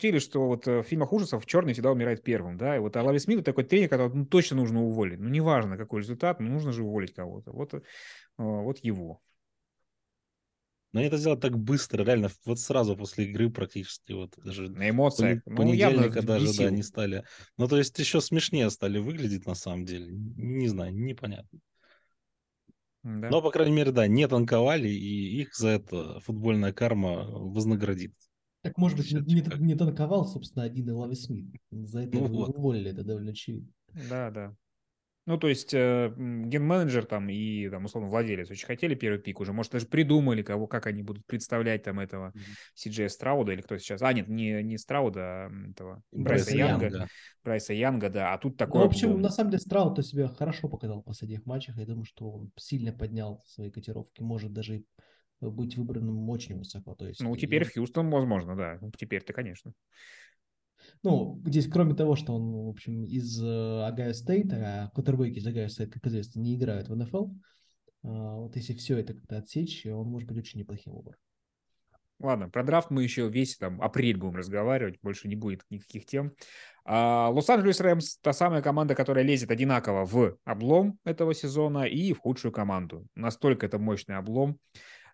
шутили, что вот в фильмах ужасов черный всегда умирает первым, да, и вот а Лави Смит такой тренер, которого ну, точно нужно уволить. Ну, неважно, какой результат, но нужно же уволить кого-то. Вот а, вот его. Но они это сделали так быстро, реально, вот сразу после игры практически, вот даже на эмоциях. Ну, понедельника даже, бесил. да, они стали. Ну, то есть еще смешнее стали выглядеть на самом деле. Не знаю, непонятно. Да. Но, по крайней мере, да, не танковали, и их за это футбольная карма вознаградит. Так, может быть, не, не, не танковал, собственно, один и Лави Смит. За это ну, его вот. уволили, это довольно очевидно. Да, да. Ну, то есть э, ген-менеджер там и, там, условно, владелец очень хотели первый пик уже, может, даже придумали, кого, как они будут представлять там этого Си-Джея Страуда или кто сейчас. А, нет, не, не Страуда, а этого Брайса, Брайса Янга. Янга. Брайса Янга, да. А тут такое... Ну, в общем, на самом деле, Страуд себя хорошо показал в последних матчах. Я думаю, что он сильно поднял свои котировки, может даже быть выбранным очень высоко. То есть, ну, теперь и... в Хьюстон, возможно, да. Теперь-то, конечно. Ну, здесь, кроме того, что он, в общем, из Огайо Стейта, а кутербеки из Огайо Стейт, как известно, не играют в НФЛ, а, вот если все это как-то отсечь, он может быть очень неплохим выбором. Ладно, про драфт мы еще весь там апрель будем разговаривать, больше не будет никаких тем. А, Лос-Анджелес Рэмс та самая команда, которая лезет одинаково в облом этого сезона и в худшую команду. Настолько это мощный облом.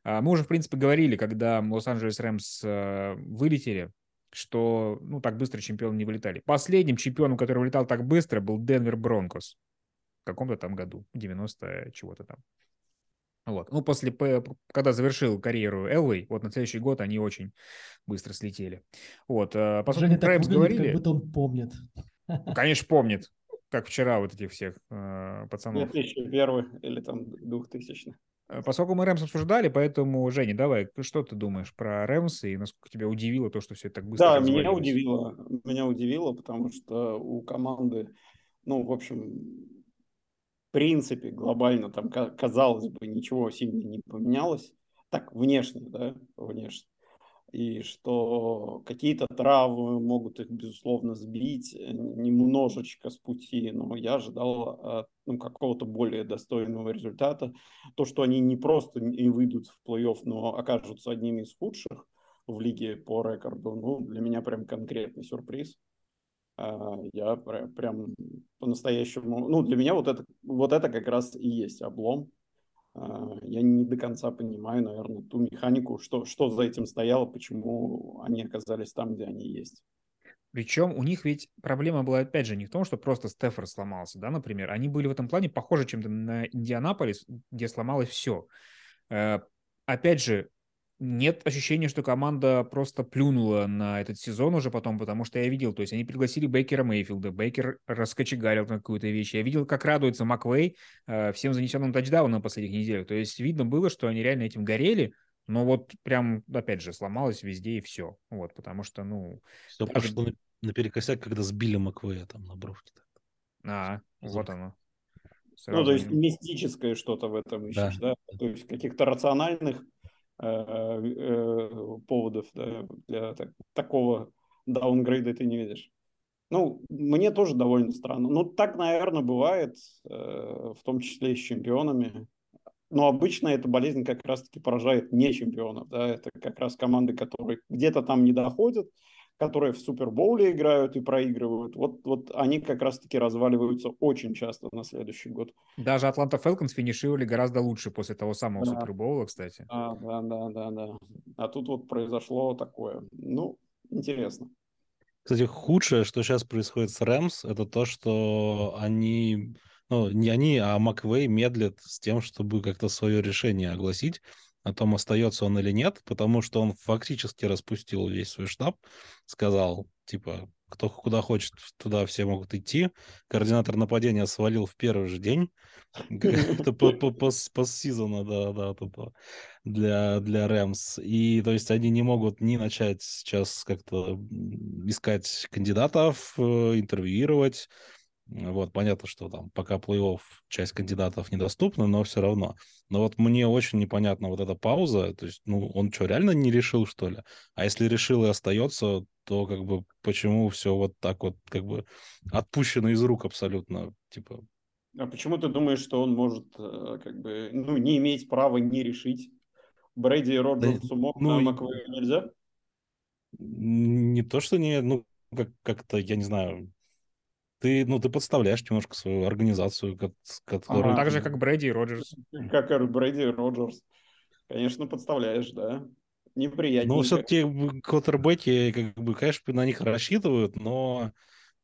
А, мы уже, в принципе, говорили, когда Лос-Анджелес Рэмс э, вылетели что, ну, так быстро чемпионы не вылетали. Последним чемпионом, который вылетал так быстро, был Денвер Бронкос в каком-то там году, 90 чего-то там. Вот. Ну, после, когда завершил карьеру Элвей, вот на следующий год они очень быстро слетели. Вот. А поскольку Женя так говорили... как будто он помнит. Ну, конечно, помнит. Как вчера вот этих всех э, пацанов. 2001 или там 2000 Э, поскольку мы Рэмс обсуждали, поэтому, Женя, давай, что ты думаешь про Рэмс и насколько тебя удивило то, что все это так быстро Да, меня удивило, меня удивило, потому что у команды, ну, в общем, в принципе, глобально там, казалось бы, ничего сильно не поменялось. Так, внешне, да, внешне и что какие-то травмы могут их, безусловно, сбить э, немножечко с пути, но я ожидал а, ну, какого-то более достойного результата. То, что они не просто не выйдут в плей-офф, но окажутся одними из худших в лиге по рекорду, ну, для меня прям конкретный сюрприз. А, я прям по-настоящему... Ну, для меня вот это, вот это как раз и есть облом я не до конца понимаю, наверное, ту механику, что, что за этим стояло, почему они оказались там, где они есть. Причем у них ведь проблема была, опять же, не в том, что просто Стефор сломался, да, например. Они были в этом плане похожи чем-то на Индианаполис, где сломалось все. Э, опять же, нет ощущения, что команда просто плюнула на этот сезон уже потом, потому что я видел, то есть они пригласили Бейкера Мейфилда, Бейкер раскочегарил на какую-то вещь. Я видел, как радуется Маквей э, всем занесенным тачдауном на последних неделях. То есть видно было, что они реально этим горели, но вот прям, опять же, сломалось везде и все. Вот, потому что, ну... Все даже... пошло наперекосяк, когда сбили Маквея там на бровке. А, вот оно. Сразу... Ну, то есть мистическое что-то в этом ищешь, да? да? То есть каких-то рациональных поводов да, для так, такого даунгрейда ты не видишь. Ну, мне тоже довольно странно. Ну, так, наверное, бывает, э, в том числе и с чемпионами. Но обычно эта болезнь как раз-таки поражает не чемпионов. Да? Это как раз команды, которые где-то там не доходят, которые в Супербоуле играют и проигрывают, вот, вот они как раз-таки разваливаются очень часто на следующий год. Даже Атланта Фелконс финишировали гораздо лучше после того самого да. Супербоула, кстати. А, да, да, да, да. А тут вот произошло такое. Ну, интересно. Кстати, худшее, что сейчас происходит с Рэмс, это то, что они, ну, не они, а Маквей медлят с тем, чтобы как-то свое решение огласить о том, остается он или нет, потому что он фактически распустил весь свой штаб, сказал, типа, кто куда хочет, туда все могут идти. Координатор нападения свалил в первый же день. Это постсезона, да, да, да, для, для Рэмс. И то есть они не могут ни начать сейчас как-то искать кандидатов, э, интервьюировать, вот, понятно, что там пока плей-офф часть кандидатов недоступна, но все равно. Но вот мне очень непонятна вот эта пауза. То есть, ну, он что, реально не решил, что ли? А если решил и остается, то как бы почему все вот так вот как бы отпущено из рук абсолютно, типа... А почему ты думаешь, что он может э, как бы, ну, не иметь права не решить? Брэди и Роджерсу да, мог, ну, а Маквею нельзя? Не то, что не, ну, как- как-то, я не знаю, ты, ну, ты подставляешь немножко свою организацию, которая... Ага. Так же, как Брэди и Роджерс. Как Брэди и Роджерс. Конечно, подставляешь, да. Неприятненько. Ну, все-таки квотербеки, как бы, конечно, на них рассчитывают, но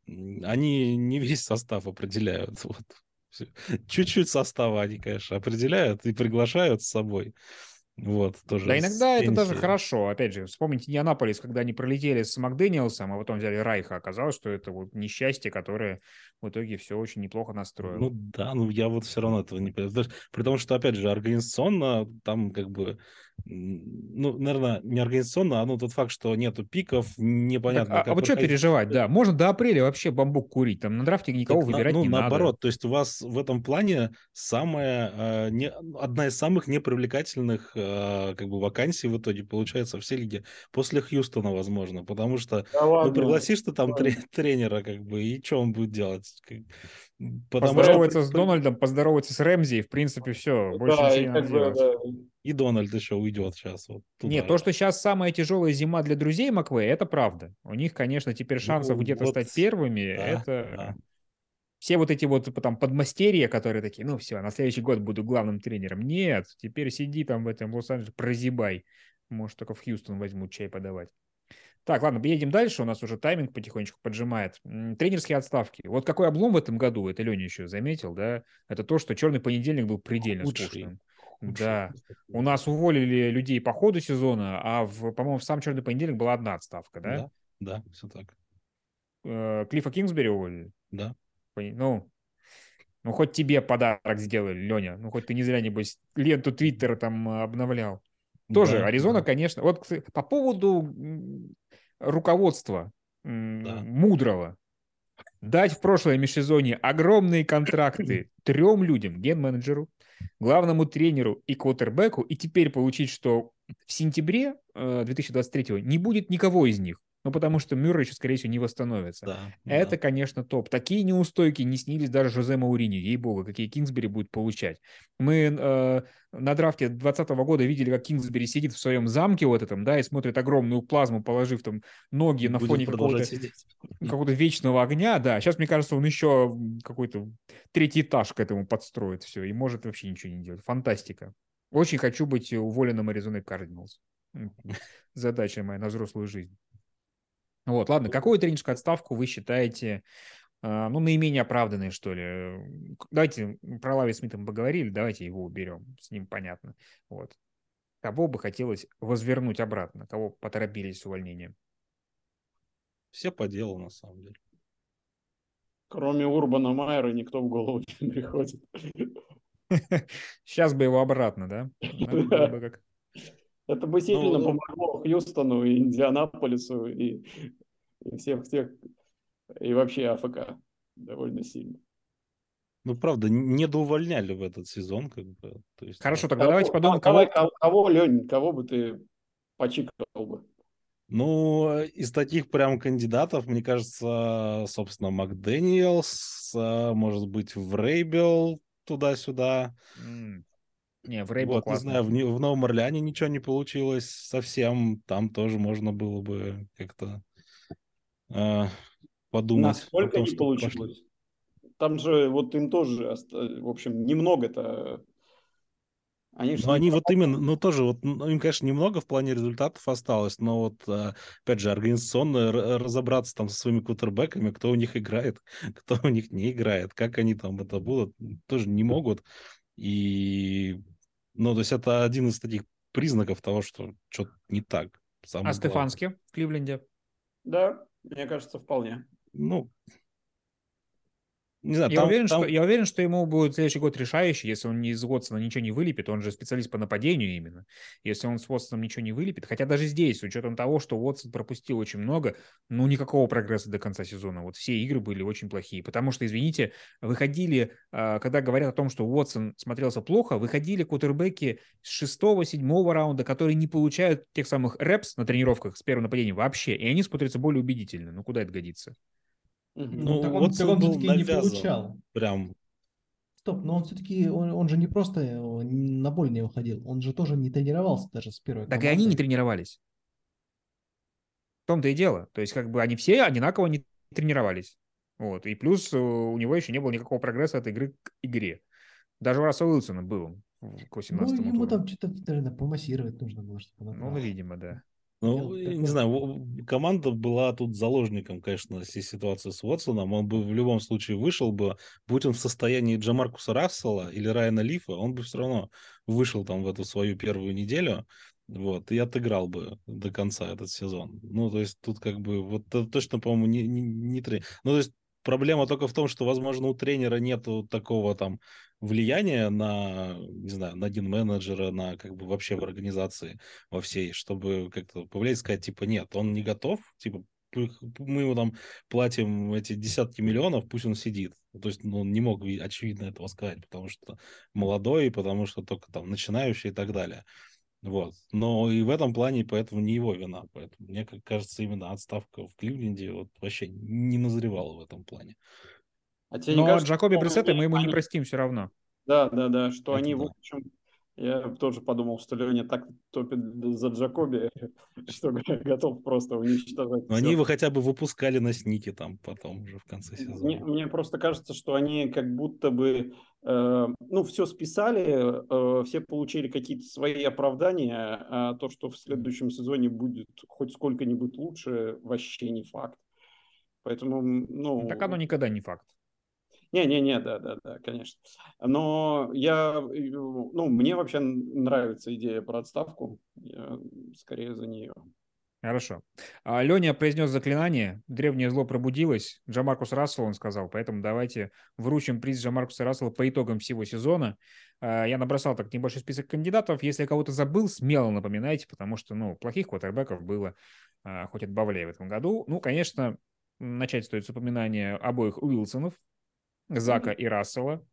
они не весь состав определяют. Вот. Чуть-чуть состава они, конечно, определяют и приглашают с собой. Вот, тоже да, иногда это даже хорошо. Опять же, вспомните Индианаполис, когда они пролетели с Макдэниелсом, а потом взяли Райха. Оказалось, что это вот несчастье, которое в итоге все очень неплохо настроило. Ну да, ну я вот все равно этого не понимаю. При том, что, опять же, организационно там как бы ну, наверное, не организационно, а ну тот факт, что нету пиков, непонятно. Так, а, а вот что переживать, да? Можно до апреля вообще бамбук курить, там на драфте никого так, выбирать ну, не наоборот, надо. наоборот, то есть у вас в этом плане самая, э, не, одна из самых непривлекательных э, как бы вакансий в итоге получается в все лиги. После Хьюстона, возможно, потому что да ну, пригласишь ты там тренера, как бы, и что он будет делать? Потому поздороваться что... с Дональдом, поздороваться с Рэмзи, и в принципе все, больше да, ничего не надо делать. Да. И Дональд еще уйдет сейчас. Вот туда. Нет, то, что сейчас самая тяжелая зима для друзей Маквей, это правда. У них, конечно, теперь шансов ну, где-то вот, стать первыми, да, это... Да. Все вот эти вот там подмастерья, которые такие, ну все, на следующий год буду главным тренером. Нет, теперь сиди там в этом Лос-Анджелесе, прозибай. Может, только в Хьюстон возьмут чай подавать. Так, ладно, едем дальше. У нас уже тайминг потихонечку поджимает. Тренерские отставки. Вот какой облом в этом году, это Леня еще заметил, да? Это то, что черный понедельник был предельно Худший. скучным. Да. У нас уволили людей по ходу сезона, а, в, по-моему, в сам черный понедельник была одна отставка, да? Да, да, все так. Э, Клиффа Кингсбери уволили? Да. Ну, ну, хоть тебе подарок сделали, Леня. Ну, хоть ты не зря, небось, ленту Твиттера там обновлял. Тоже да, Аризона, да. конечно. Вот по поводу руководства да. мудрого. Дать в прошлое межсезонье огромные контракты трем людям, ген-менеджеру, главному тренеру и квотербеку, и теперь получить, что в сентябре 2023 э, не будет никого из них. Ну, потому что Мюррей еще, скорее всего, не восстановится. Да, Это, да. конечно, топ. Такие неустойки не снились даже Жозе Маурини, ей-богу, какие Кингсбери будет получать. Мы э, на драфте 2020 года видели, как Кингсбери сидит в своем замке вот этом, да, и смотрит огромную плазму, положив там ноги на фоне какого-то, какого-то вечного огня, да. Сейчас, мне кажется, он еще какой-то третий этаж к этому подстроит все и может вообще ничего не делать. Фантастика. Очень хочу быть уволенным Аризоной Кардиналс. Задача моя на взрослую жизнь. Вот, ладно, какую тренерскую отставку вы считаете, а, ну, наименее оправданной, что ли? Давайте про Лави Смита мы поговорили, давайте его уберем, с ним понятно. Вот. Кого бы хотелось возвернуть обратно? Кого поторопились с увольнением? Все по делу, на самом деле. Кроме Урбана Майера никто в голову не приходит. Сейчас бы его обратно, да? Это бы сильно ну, помогло Хьюстону и Индианаполису и, и всех тех, и вообще АФК довольно сильно. Ну, правда, не доувольняли в этот сезон. Как бы. То есть, Хорошо, тогда кого, давайте подумаем, кого... Кого, кого, Лень, кого бы ты почикал бы? Ну, из таких прям кандидатов, мне кажется, собственно, Макдэниелс, может быть, Врейбел туда-сюда. Mm. Не, в Рейбл Вот, не знаю, в, в Новом Орлеане ничего не получилось совсем. Там тоже можно было бы как-то э, подумать. Насколько том, не получилось? Пошли. Там же вот им тоже, в общем, немного-то они, ну, они вот именно, ну тоже, вот, ну, им, конечно, немного в плане результатов осталось, но вот, а, опять же, организационно разобраться там со своими кутербэками, кто у них играет, кто у них не играет, как они там это будут, тоже не могут. И ну, то есть это один из таких признаков того, что что-то не так. Самое а Стефански в Кливленде? Да. Мне кажется, вполне. Ну, не знаю, я, там, уверен, там... Что, я уверен, что ему будет следующий год решающий, если он не из Уотсона ничего не вылепит, он же специалист по нападению именно. Если он с Уотсоном ничего не вылепит, хотя даже здесь, с учетом того, что Уотсон пропустил очень много, ну, никакого прогресса до конца сезона. Вот все игры были очень плохие, потому что, извините, выходили, а, когда говорят о том, что Уотсон смотрелся плохо, выходили кутербеки с шестого, седьмого раунда, которые не получают тех самых репс на тренировках с первым нападением вообще, и они смотрятся более убедительно. Ну, куда это годится? Ну, ну так он, так он все-таки не получал. Прям. Стоп, но он все-таки, он, он же не просто на боль не уходил, он же тоже не тренировался даже с первой Так и они не тренировались. В том-то и дело. То есть, как бы они все одинаково не тренировались. Вот. И плюс э, у него еще не было никакого прогресса от игры к игре. Даже у Расса Уилсона был к 18 Ну, ему туру. там что-то, наверное, помассировать нужно было, чтобы Ну, видимо, да. Ну, не знаю, команда была тут заложником, конечно, всей ситуации с Уотсоном. Он бы в любом случае вышел бы, будь он в состоянии Джамаркуса Рассела или Райана Лифа, он бы все равно вышел там в эту свою первую неделю, вот, и отыграл бы до конца этот сезон. Ну, то есть тут как бы, вот точно, по-моему, не, не, не... Ну, то есть проблема только в том, что, возможно, у тренера нету такого там влияния на, не знаю, на один менеджера, на как бы вообще в организации во всей, чтобы как-то повлиять, сказать, типа, нет, он не готов, типа, мы ему там платим эти десятки миллионов, пусть он сидит. То есть ну, он не мог, очевидно, этого сказать, потому что молодой, потому что только там начинающий и так далее. Вот. Но и в этом плане, поэтому не его вина. Поэтому, мне кажется, именно отставка в Кливленде вот вообще не назревала в этом плане. А тебе Но кажется, Джакоби Брюссета мы ему не простим все равно. Да, да, да, что Это они, да. в общем, я тоже подумал, что Леня так топит за Джакоби, что готов просто уничтожать. Но они его хотя бы выпускали на сники там потом уже в конце сезона. Мне, мне просто кажется, что они как будто бы, э, ну, все списали, э, все получили какие-то свои оправдания, а то, что в следующем сезоне будет хоть сколько-нибудь лучше, вообще не факт. Поэтому, ну... Так оно никогда не факт. Не-не-не, да-да-да, конечно. Но я, ну, мне вообще нравится идея про отставку. Я скорее за нее. Хорошо. А, Леня произнес заклинание, древнее зло пробудилось. Джамаркус Рассел, он сказал, поэтому давайте вручим приз Джамаркуса Рассела по итогам всего сезона. А, я набросал так небольшой список кандидатов. Если я кого-то забыл, смело напоминайте, потому что, ну, плохих квотербеков было а, хоть отбавляй в этом году. Ну, конечно, начать стоит с упоминания обоих Уилсонов, Зака и Рассела.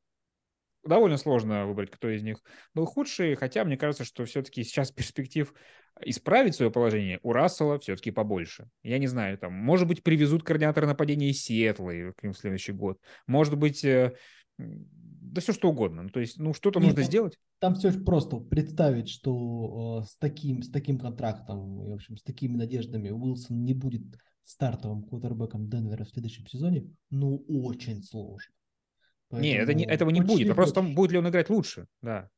Довольно сложно выбрать, кто из них был худший, хотя мне кажется, что все-таки сейчас перспектив исправить свое положение у Рассела все-таки побольше. Я не знаю, там, может быть, привезут координатора нападения из Сиэтла к ним в следующий год. Может быть, э, да все что угодно. Ну, то есть, ну, что-то нужно там, сделать. Там все просто. Представить, что э, с, таким, с таким контрактом, и, в общем, с такими надеждами Уилсон не будет стартовым квотербеком Денвера в следующем сезоне, ну, очень сложно. Поэтому не, это не, этого не будет. Вопрос в том, будет ли он играть лучше. Да.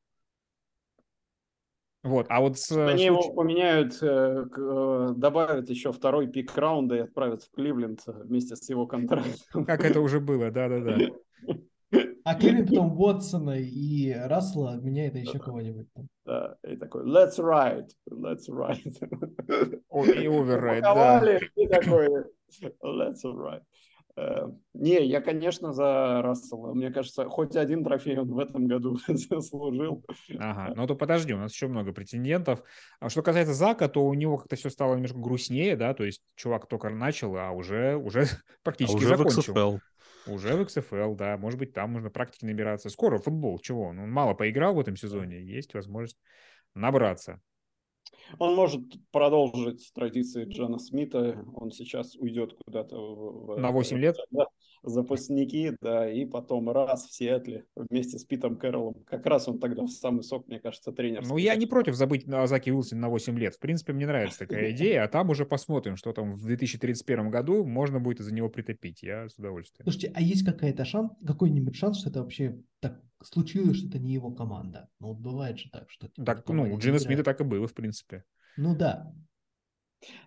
Вот, а вот с... Они его поменяют, э, э, добавят еще второй пик раунда и отправят в Кливленд вместе с его контрактом. Как это уже было, да-да-да. А Кливленд потом Уотсона и Рассела меняет еще кого-нибудь. Да, и такой, let's ride, let's ride. И override, да. И такой, let's ride. Э, не, я, конечно, за Рассела. Мне кажется, хоть один трофей он в этом году заслужил. Ага, ну то подожди, у нас еще много претендентов. А что касается Зака, то у него как-то все стало немножко грустнее, да, то есть чувак только начал, а уже, уже практически а уже закончил. В XFL. Уже в XFL, да, может быть, там можно практики набираться. Скоро футбол, чего? Он мало поиграл в этом сезоне, есть возможность набраться. Он может продолжить традиции Джона Смита. Он сейчас уйдет куда-то в, на 8 лет. Да, запасники, да, и потом раз в Сиэтле вместе с Питом Кэрролом. Как раз он тогда в самый сок, мне кажется, тренер. Ну, я не против забыть о Заке Уилсоне на 8 лет. В принципе, мне нравится такая идея, а там уже посмотрим, что там в 2031 году можно будет из-за него притопить. Я с удовольствием. Слушайте, а есть какая-то шанс, какой-нибудь шанс, что это вообще так случилось, что это не его команда? Ну, вот бывает же так, что... Так, ну, у Джина Смита так и было, в принципе. Ну да,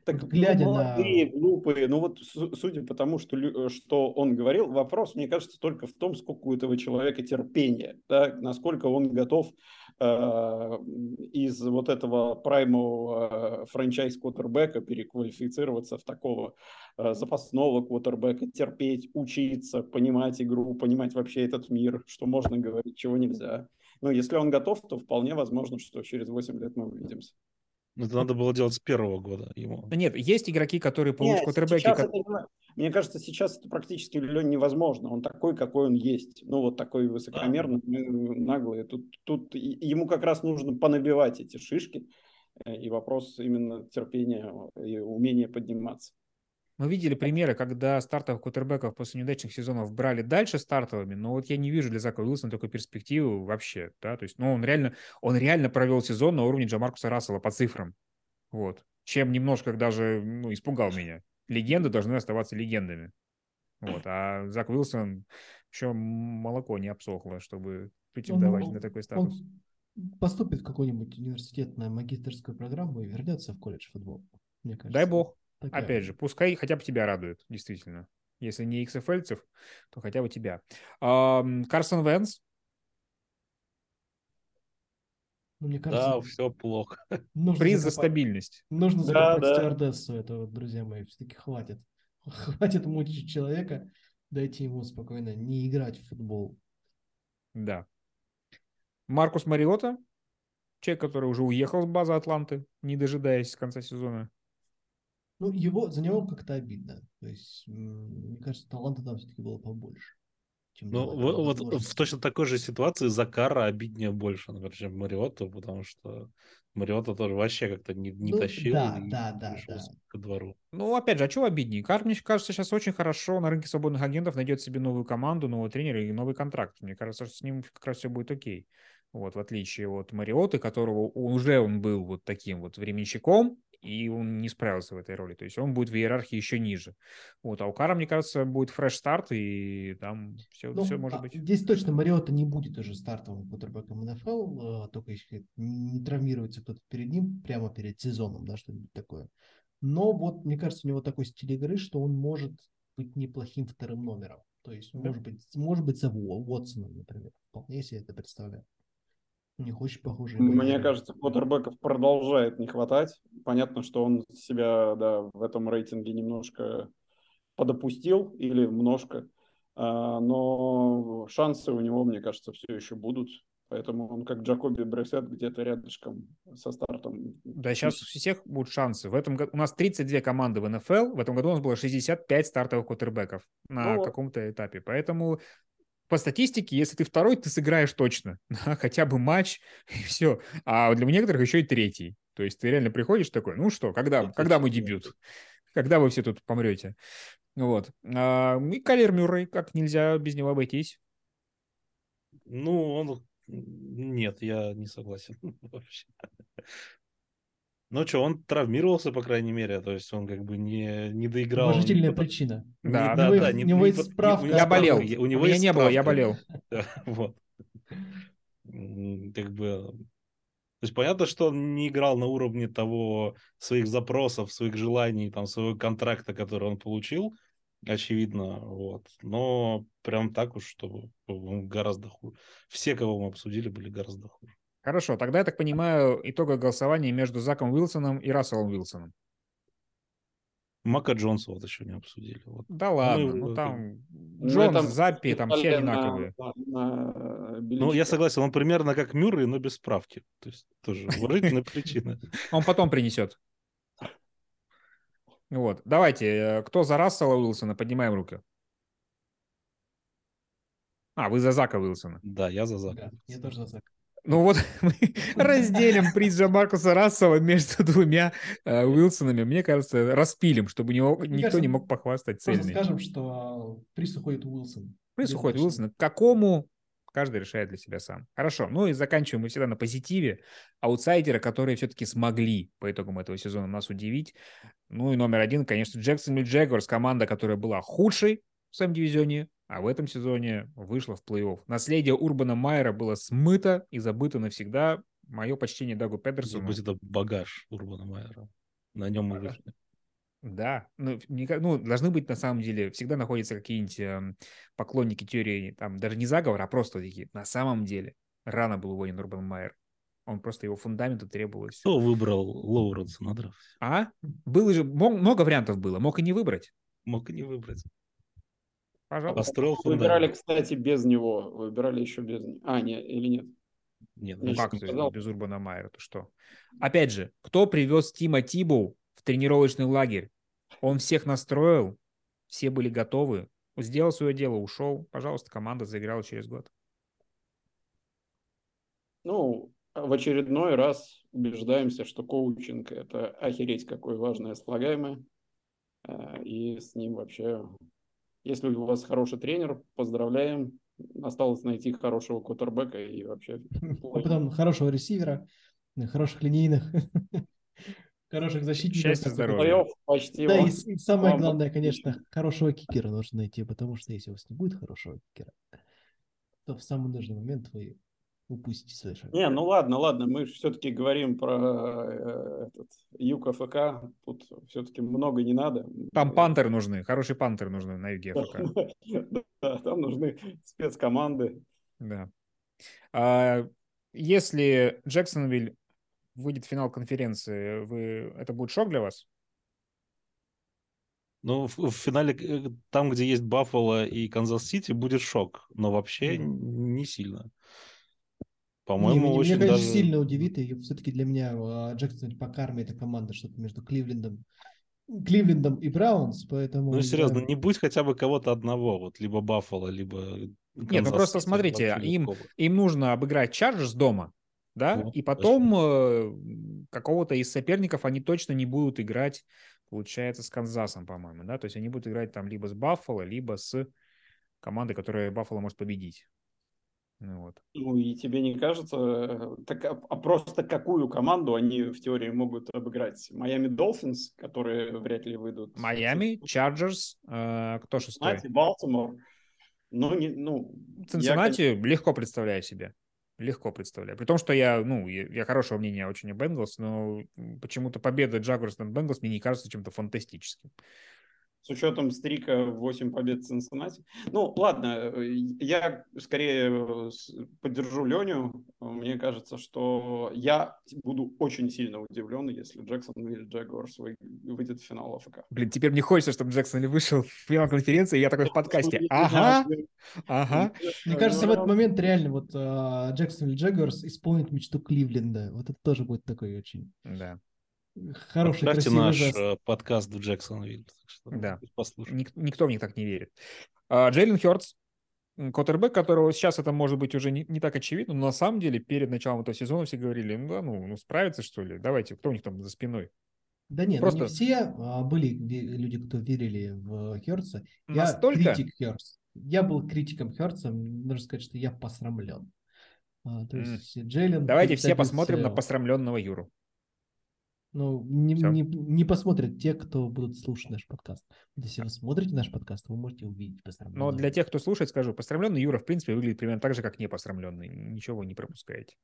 так, глядя ну, молодые, на... глупые, ну вот судя по тому, что, э, что он говорил, вопрос, мне кажется, только в том, сколько у этого человека терпения, да, насколько он готов э, из вот этого праймового франчайз квотербека переквалифицироваться в такого э, запасного квотербека, терпеть, учиться, понимать игру, понимать вообще этот мир, что можно говорить, чего нельзя. Но если он готов, то вполне возможно, что через 8 лет мы увидимся. Ну, это надо было делать с первого года ему. Нет, есть игроки, которые получат квотербеки. как- это- мне кажется, сейчас это практически невозможно. Он такой, какой он есть. Ну, вот такой высокомерный, э, наглый. Тут, тут ему как раз нужно понабивать эти шишки. Э, И вопрос именно терпения и умения подниматься. Мы видели примеры, когда стартовых квотербеков после неудачных сезонов брали дальше стартовыми, но вот я не вижу для Зака Уилсона такой перспективы вообще, да, то есть, ну, он реально, он реально провел сезон на уровне Джамаркуса Рассела по цифрам, вот, чем немножко даже, ну, испугал меня. Легенды должны оставаться легендами, вот, а Зак Уилсон еще молоко не обсохло, чтобы претендовать Он- на такой статус. Он поступит в какой-нибудь университет на магистерскую программу и вернется в колледж футбол. Мне кажется. Дай бог. Такая Опять же, пускай хотя бы тебя радует, действительно. Если не XFL-цев, то хотя бы тебя. Карсон Венс, Ну, мне Да, кажется, все плохо. нужно приз за стабильность. Нужно Да, закопать да. стюардессу этого, друзья мои. Все-таки хватит. Хватит мучить человека. Дайте ему спокойно не играть в футбол. Да. Маркус Мариота, человек, который уже уехал с базы Атланты, не дожидаясь конца сезона. Ну, его, за него как-то обидно. То есть, мне кажется, таланта там все-таки было побольше. чем Ну, вот, вот в точно такой же ситуации Закара обиднее больше, например, чем Мариоту, потому что Мариота тоже вообще как-то не, не Ну, тащил да, и да, да, пришел да. ко двору. Ну, опять же, а чего обиднее? Кар, мне кажется, сейчас очень хорошо на рынке свободных агентов найдет себе новую команду, нового тренера и новый контракт. Мне кажется, что с ним как раз все будет окей. Вот, в отличие от Мариоты, которого уже он был вот таким вот временщиком, и он не справился в этой роли. То есть он будет в иерархии еще ниже. Вот, а у Кара, мне кажется, будет фреш-старт, и там все, Ну, все может а, быть. Здесь точно Мариота не будет уже стартовым кутербэком НФЛ, э, только если не травмируется кто-то перед ним прямо перед сезоном, да, что-нибудь такое. Но вот, мне кажется, у него такой стиль игры, что он может быть неплохим вторым номером. То есть, Да. может быть, может быть, за Уо- Уотсоном, например. Вполне себе это представляю. У них очень похожие Мне кажется, квотербеков продолжает не хватать. Понятно, что он себя да, в этом рейтинге немножко подопустил или немножко. А, Но шансы у него, мне кажется, все еще будут. Поэтому он как Джакоби Бресет где-то рядышком со стартом. Да, сейчас у всех будут шансы. В этом году у нас 32 команды в НФЛ, в этом году у нас было 65 стартовых квотербеков на Ну каком-то этапе. Поэтому по статистике, если ты второй, ты сыграешь точно. Хотя бы матч, и все. А для некоторых еще и третий. То есть ты реально приходишь такой, ну что, когда, Это когда мой четвертый. дебют? Когда вы все тут помрете? Вот. А, и Калер Мюррей, как нельзя без него обойтись. Ну, он... Нет, я не согласен вообще. Ну что, он травмировался, по крайней мере, то есть он как бы не, не доиграл. Уважительная не причина. Да. У Да, него да, не- у него не есть не- справка. у Я него болел. у него меня не было, я болел. Да, вот. Как бы... То есть понятно, что он не играл на уровне того своих запросов, своих желаний, там, своего контракта, который он получил, очевидно, вот. Но прям так уж, что он гораздо хуже. Все, кого мы обсудили, были гораздо хуже. Хорошо, тогда я так понимаю, итоговое голосование между Заком Уилсоном и Расселом Уилсоном. Мака Джонса вот еще не обсудили. Вот. Да ладно, его ну там Ну, Джонс, это Заппи, там все на- одинаковые. на- на Ну, беличках. я согласен, он примерно как Мюррей, но без справки. То есть тоже уважительная причина. Он потом принесет. Вот, давайте, э, кто за Рассела Уилсона, поднимаем руки. А, вы за Зака Уилсона. Да, я за Да, Зака. я тоже за Зака. Ну вот мы разделим приз за Маркуса Рассела между двумя э, Уилсонами. Мне кажется, распилим, чтобы него, Мне никто кажется, не мог похвастать Просто цельный. скажем, что приз уходит Уилсон. Приз уходит. К какому? Каждый решает для себя сам. Хорошо. Ну и заканчиваем мы всегда на позитиве. Аутсайдеры, которые все-таки смогли по итогам этого сезона нас удивить. Ну и номер один, конечно, Джексонвилл Джегорс, команда, которая была худшей в своем дивизионе, а в этом сезоне вышла в плей-офф. Наследие Урбана Майера было смыто и забыто навсегда. Мое почтение Дагу Педерсону. Забудь это багаж Урбана Майера. На нем мы вышли. Да, ну, ка- ну, должны быть на самом деле, всегда находятся какие-нибудь эм, поклонники теории, там, даже не заговора, а просто такие, на самом деле, рано был уволен Урбан Майер. Он просто его фундаменту требовалось. Кто выбрал Лоуренса на драфте? А? Было же много вариантов было, мог и не выбрать. Мог и не выбрать. Пожалуйста. Построил Выбирали, кстати, без него. Выбирали еще без него. А, нет, или нет? Нет, Ну Я как ты сказал. без Урбана Майера, то что? Опять же, кто привез Тима Тибоу в тренировочный лагерь? Он всех настроил, все были готовы, сделал свое дело, ушел. Пожалуйста, команда заиграла через год. Ну, в очередной раз убеждаемся, что коучинг – это охереть какое важное слагаемое. Э, И с ним вообще... Если у вас хороший тренер, поздравляем. Осталось найти хорошего квотербека и вообще... А потом хорошего ресивера, хороших линейных, хороших защитников. Счастья, здоровья. Почти Да, и, самое главное, конечно, хорошего кикера нужно найти, потому что если у вас не будет хорошего кикера, то в самый нужный момент вы упустите совершенно. Не, ну ладно, ладно, мы все-таки говорим про э, этот юг АФК. Тут все-таки много не надо. Там пантеры нужны, хорошие пантеры нужны на юге АФК. Да, там нужны спецкоманды. Да. А, если Джексонвиль выйдет в финал конференции, вы... это будет шок для вас? Ну, в, в финале, э, там, где есть Баффало и Канзас-Сити, будет шок. Но вообще Мгм. не сильно. Не, По-моему, мне, мне, очень конечно, даже... сильно удивит, и все-таки для меня а, Джексонвиль по карме это команда что-то между Кливлендом, Кливлендом и Браунс, поэтому... Ну, я- серьезно, не будь хотя бы кого-то одного, вот, либо Баффало, либо Нет, ну просто смотрите, им, им нужно обыграть Чарджерс дома, да, Вот, и потом э, какого-то из соперников они точно не будут играть, получается, с Канзасом, по-моему, да, то есть они будут играть там либо с Баффало, либо с командой, которая Баффало может победить. Ну вот. Ну и тебе не кажется, э, так, а а просто какую команду они в теории могут обыграть? Майами Долфинс, которые вряд ли выйдут. Майами, Чарджерс, э, кто шестой? Цинциннати, Балтимор. Ну, не, ну, я, Цинциннати легко представляю себе. Легко представляю. При том, что я, ну, я, я хорошего мнения очень о Бенгалс, но почему-то победа Джагуарс над Бенгалс мне не кажется чем-то фантастическим. С учетом стрика 8 побед в Цинциннати. Ну, ладно, э, я скорее э, поддержу Леню. Мне кажется, что я буду очень сильно удивлен, если Джексон или Джагуарс вы- выйдет в финал АФК. Блин, теперь мне хочется, чтобы Джексон не вышел в финал конференции, и я такой в подкасте. Ага, ага. Мне кажется, в этот момент реально вот а, Джексон или Джаггерс исполнит мечту Кливленда. Вот это тоже будет такой очень Да. Хороший, Отправьте наш жест. э, подкаст в Джексонвилл. так что Да. пусть послушают. Ник- никто в них так не верит. А, Джейлен Хёртс, Коттербек, которого сейчас это может быть уже не, не так очевидно, но на самом деле перед началом этого сезона все говорили, ну да, ну, ну справится что ли, давайте, кто у них там за спиной? Да нет, Просто- ну не все а, были люди, кто верили в Херца. Я Настолько? критик Херц. Я был критиком Херца, нужно сказать, что я посрамлен. А, то есть Джейлен... Давайте все посмотрим на посрамленного Юру. Ну, не, не, не посмотрят те, кто будут слушать наш подкаст. Если вы смотрите наш подкаст, вы можете увидеть посрамленного. Но для тех, кто слушает, скажу, посрамленный Юра, в принципе, выглядит примерно так же, как не посрамленный. Ничего вы не пропускаете.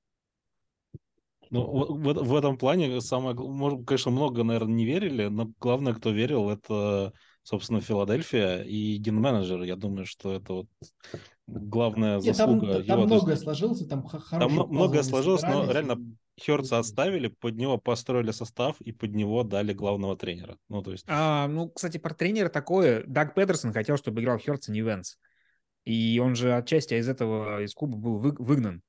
Ну, в, в- в этом плане самое, может, конечно, много, наверное, не верили, но главное, кто верил, это, собственно, Филадельфия и ген-менеджер. Я думаю, что это вот главная Нет, там, заслуга. там его. То есть многое сложилось, там х- Там многое сложилось, но реально Херца оставили, под него построили состав и под него дали главного тренера. Ну, то есть, А, ну, кстати, про тренера такое. Даг Петерсон хотел, чтобы играл Хёртс, а не Венс. И он же отчасти из этого, из клуба был вы- выгнан.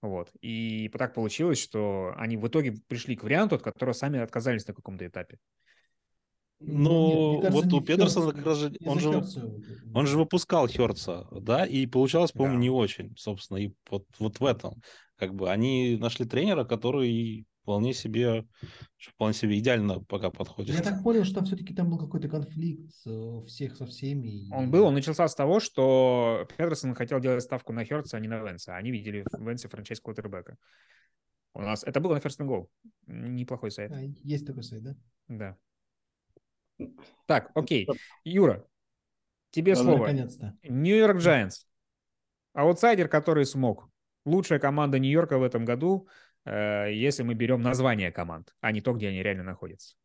Вот. И так получилось, что они в итоге пришли к варианту, от которого сами отказались на каком-то этапе. Ну, нет, ну, кажется, вот у Петерсона Хёрц, как раз же, он же, он же выпускал Херца, да, и получалось, по-моему, Да. не очень, собственно, и вот, вот в этом. Как бы они нашли тренера, который вполне себе, вполне себе идеально пока подходит. Я так понял, что все-таки там был какой-то конфликт э, всех со всеми. Он был, он начался с того, что Петерсон хотел делать ставку на Хёртса, а не на Венса. Они видели в Венсе франчайз квотербека. У нас это было на First and. Неплохой сайт. А, есть такой сайт, да? Да. Так, окей. Юра, тебе Да, слово. Наконец-то. Нью-Йорк Giants. Аутсайдер, который смог. Лучшая команда Нью-Йорка в этом году, э, если мы берем название команд, а не то, где они реально находятся.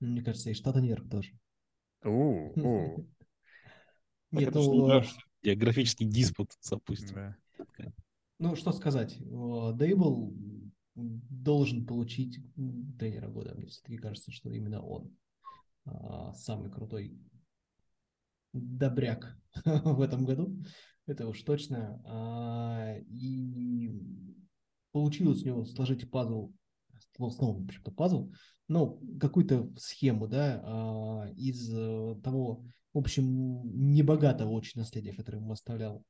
Мне кажется, и штата Нью-Йорк тоже. Нет, это ж ну, э. Географический диспут запустим. да. Ну, что сказать. Дейбл должен получить тренера года. Мне все-таки кажется, что именно он а, самый крутой добряк в этом году. Это уж точно. А, и получилось у него сложить пазл, снова, в общем-то, пазл, но какую-то схему, да, а, из э, того, в общем, небогатого очень наследия, которое ему оставлял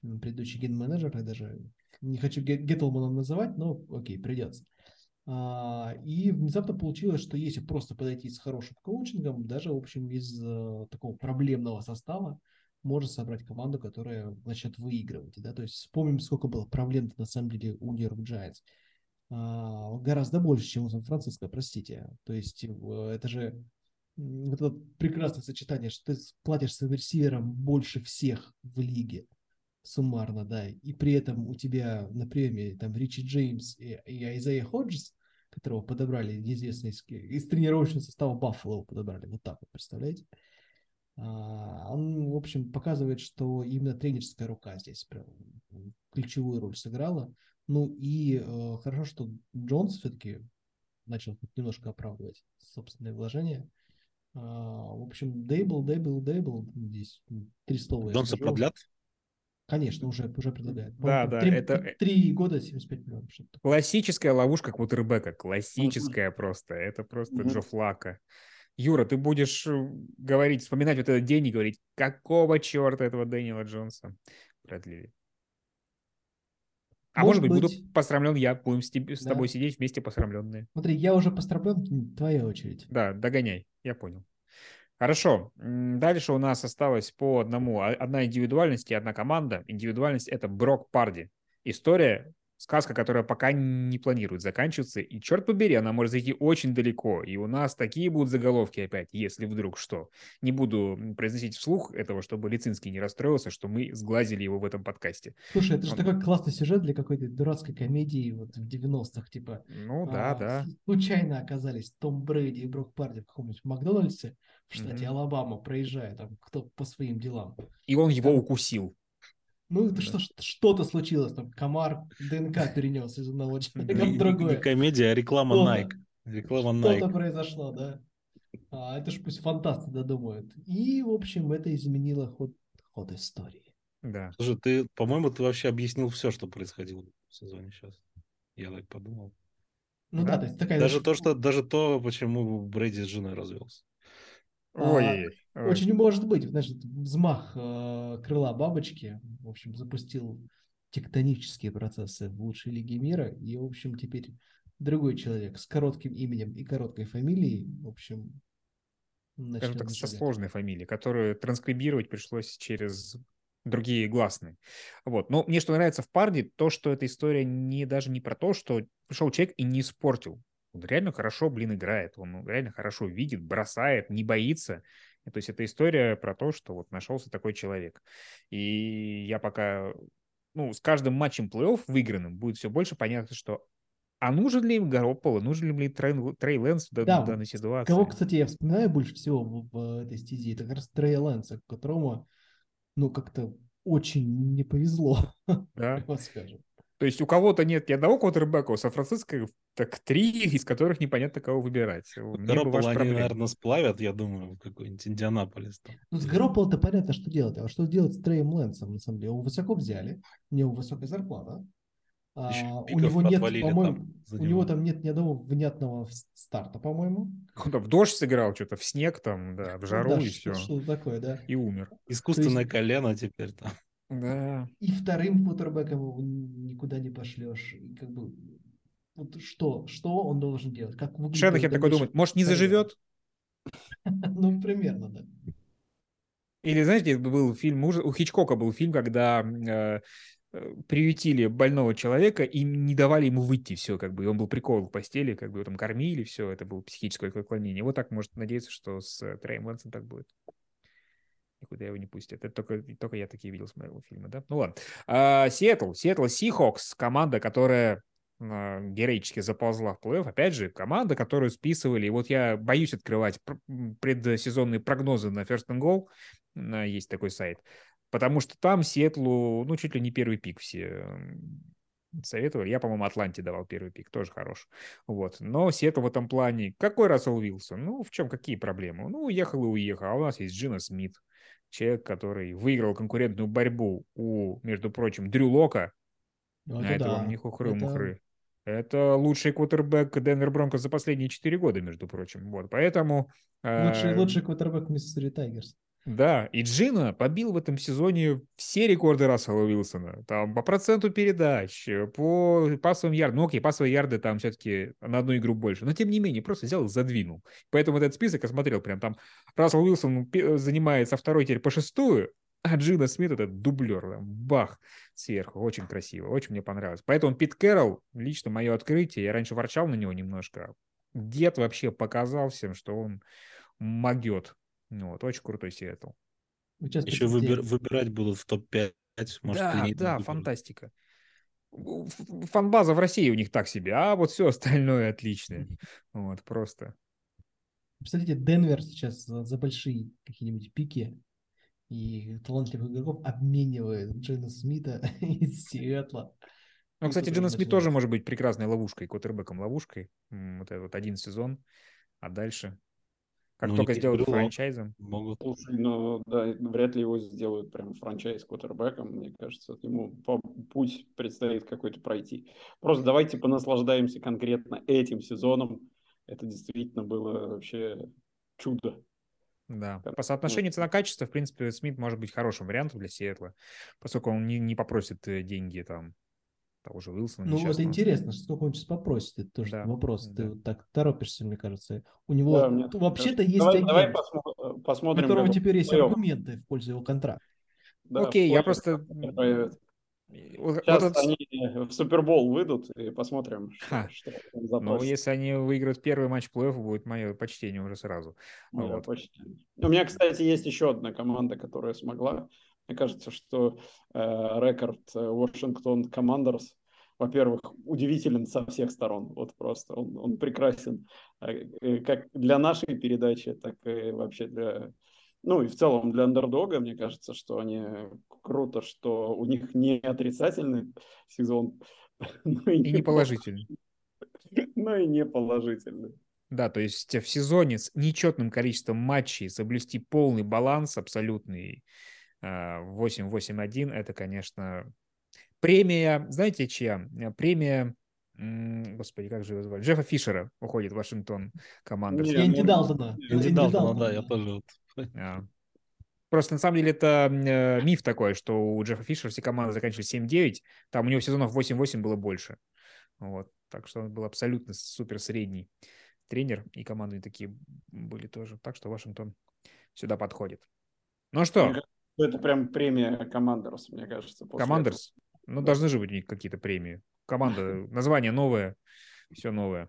предыдущий ген-менеджер, я даже не хочу Геттлманом называть, но окей, придется. А, и внезапно получилось, что если просто подойти с хорошим коучингом, даже, в общем, из э, такого проблемного состава, можно собрать команду, которая начнет выигрывать. Да? То есть вспомним, сколько было проблем на самом деле у Нью-Йорк. А, гораздо больше, чем у Сан-Франциско, простите. То есть э, это же вот это прекрасное сочетание, что ты платишь своим ресиверам больше всех в лиге суммарно, да, и при этом у тебя на приеме там Ричи Джеймс и, и Айзея Ходжес, которого подобрали неизвестно из, из тренировочного состава Баффало подобрали, вот так вот, представляете? А, он, в общем, показывает, что именно тренерская рука здесь прям ключевую роль сыграла. Ну и э, хорошо, что Джонс все-таки начал немножко оправдывать собственные вложения. А, в общем, Дейбл, Дейбл, Дейбл, здесь три слова. Джонса продлят? Конечно, уже, уже предлагают. Да, да, 3, это... 3 года 75 миллионов. Классическая ловушка квотербека, классическая mm-hmm. просто. Это просто mm-hmm. Джо Флака. Юра, ты будешь э, говорить, вспоминать вот этот день и говорить, какого черта этого Дэниела Джонса продлили. А может, может быть, буду посрамлен я, будем с, тебе, с да. тобой сидеть вместе посрамленные. Смотри, я уже посрамлен, твоя очередь. Да, догоняй, я понял. Хорошо. Дальше у нас осталось по одному. А, одна индивидуальность и одна команда. Индивидуальность – это Брок Парди. История, сказка, которая пока не планирует заканчиваться. И черт побери, она может зайти очень далеко. И у нас такие будут заголовки опять, если вдруг что. Не буду произносить вслух этого, чтобы Лицинский не расстроился, что мы сглазили его в этом подкасте. Слушай, это же Он... такой классный сюжет для какой-то дурацкой комедии вот в 90-х. Типа, ну да, а, да. Случайно оказались Том Брэди и Брок Парди в каком-нибудь Макдональдсе в штате mm-hmm. Алабама, проезжая там кто по своим делам. И он его там... укусил. Ну, это да. что, что-то случилось, там комар ДНК перенес из одного человека в другое. Не комедия, а реклама Nike. Реклама Nike. Что-то произошло, да. А, это ж пусть фантасты додумают. И, в общем, это изменило ход, ход истории. Да. Слушай, ты, по-моему, ты вообще объяснил все, что происходило в сезоне сейчас. Я так подумал. Ну да, да то есть такая... Даже то, что, даже то, почему Брэди с женой развелся. Ой, а, ой. Очень может быть, значит, взмах э, крыла бабочки, в общем, запустил тектонические процессы в лучшей лиге мира, и, в общем, теперь другой человек с коротким именем и короткой фамилией, в общем, Скажем так, со сложной фамилией, которую транскрибировать пришлось через другие гласные. Вот. Но мне что нравится в Парде, то, что эта история не даже не про то, что пришел человек и не испортил он реально хорошо, блин, играет. Он реально хорошо видит, бросает, не боится. То есть это история про то, что вот нашелся такой человек. И я пока, ну, с каждым матчем плей-офф выигранным будет все больше понятно, что а нужен ли им Гарополо, нужен ли им Трей, Трей Лэнс в да, данной ситуации? Кого, кстати, я вспоминаю больше всего в, в этой стези, это как раз Трей Лэнса, которому, ну, как-то очень не повезло, да. скажем. То есть у кого-то нет ни одного квотербека, у Сан-Франциско так три, из которых непонятно кого выбирать. Гарополо они, наверное, сплавят, я думаю, в какой-нибудь Индианаполис. Там. Ну, с Гарополо-то понятно, что делать. А что делать с Треем Лэнсом, на самом деле? Его высоко взяли, у него высокая зарплата. А, у него нет, по-моему, у него там нет ни одного внятного старта, по-моему. Он там в дождь сыграл, что-то в снег там, да, в жару да, и все. Что-то такое, да. И умер. Искусственное есть... колено теперь там. Да. И вторым квотербеком никуда не пошлешь. И как бы вот что, что он должен делать? Как Шенахер такой думает, может, не заживет? Ну, примерно, да. Или, знаете, был фильм, у Хичкока был фильм, когда э, э, приютили больного человека и не давали ему выйти все, как бы, и он был прикован в постели, как бы, его там кормили, все, это было психическое отклонение. Вот так может надеяться, что с э, Трэем Лэнсом так будет никуда его не пустят. Это только, только я такие видел с моего фильма, да? Ну ладно. А, Сиэтл, Сиэтл Сихокс, команда, которая а, героически заползла в плей-офф. Опять же, команда, которую списывали. И вот я боюсь открывать предсезонные прогнозы на First and Goal. Есть такой сайт. Потому что там Сиэтлу, ну, чуть ли не первый пик все советовали. Я, по-моему, Атланте давал первый пик, тоже хорош. Вот. Но Сиэтл в этом плане... Какой Рассел Уилсон? Ну, в чем, какие проблемы? Ну, уехал и уехал. А у нас есть Джино Смит, человек, который выиграл конкурентную борьбу у, между прочим, Дрю Лока. Ну, а это да. вам не хухры-мухры. Это... это лучший квотербек Денвер Бронко за последние четыре года, между прочим. Вот, поэтому... Лучший, э... лучший квотербек Миссури Тайгерс. Да, и Джина побил в этом сезоне все рекорды Рассела Уилсона. Там по проценту передач, по пасовым ярдам. Ну окей, пасовые ярды там все-таки на одну игру больше. Но тем не менее, просто взял и задвинул. Поэтому этот список я смотрел прям там. Рассел Уилсон занимается второй теперь по шестую, а Джина Смит этот дублер, там, бах, сверху. Очень красиво, очень мне понравилось. Поэтому Пит Кэрролл, лично мое открытие, я раньше ворчал на него немножко. Дед вообще показал всем, что он могет вот, очень крутой Сиэтл. Еще выбир, выбирать будут в топ-5. Может, да, да, фантастика. Фанбаза в России у них так себе, а вот все остальное отличное. Вот, просто. Представляете, Денвер сейчас за, за большие какие-нибудь пики и талантливых игроков обменивает Джена Смита из Сиэтла. Ну, кстати, Джена Смит тоже может быть прекрасной ловушкой, кутербеком ловушкой. Вот этот вот один сезон, а дальше как ну, только сделают было, франчайзом. Могут. Слушай, ну да, вряд ли его сделают прям франчайз квотербеком. Мне кажется, ему путь предстоит какой-то пройти. Просто давайте понаслаждаемся конкретно этим сезоном. Это действительно было вообще чудо. Да, по соотношению цена-качество, в принципе, Смит может быть хорошим вариантом для Сиэтла, поскольку он не, не попросит э, деньги там того же Уилсона. Ну, это интересно, сколько он сейчас попросит, это тоже да, вопрос. Да. Ты вот так торопишься, мне кажется. У него да, мне... вообще-то есть давай, агент, давай посмотрим, посмотрим, у которого теперь есть аргументы в пользу его контракта. Да, Окей, я просто... Сейчас вот они в Супербол выйдут и посмотрим, что, что Ну, если они выиграют первый матч плей-офф, будет мое почтение уже сразу. Мое вот. почтение. У меня, кстати, есть еще одна команда, которая смогла. Мне кажется, что э, рекорд Вашингтон Командерс во-первых, удивителен со всех сторон. Вот просто он, он прекрасен э, э, как для нашей передачи, так и вообще для... Ну и в целом для андердога, мне кажется, что они круто, что у них не отрицательный сезон, но и, и не положительный. Но и не положительный. Да, то есть в сезоне с нечетным количеством матчей соблюсти полный баланс абсолютный 8-8-1, э, это, конечно, Премия, знаете, чья? Э, премия, господи, как же его звали? Джеффа Фишера уходит в Вашингтон команда. Энди Далтона. Энди Далтона, да, я тоже. А. Просто на самом деле это э, миф такой, что у Джеффа Фишера все команды заканчивали 7-9, там у него сезонов 8-8 было больше. Вот. Так что он был абсолютно супер средний тренер, и команды такие были тоже. Так что Вашингтон сюда подходит. Ну что? Это прям премия Командерс, мне кажется. Командерс? Ну, должны же быть какие-то премии. Команда, название новое, все новое.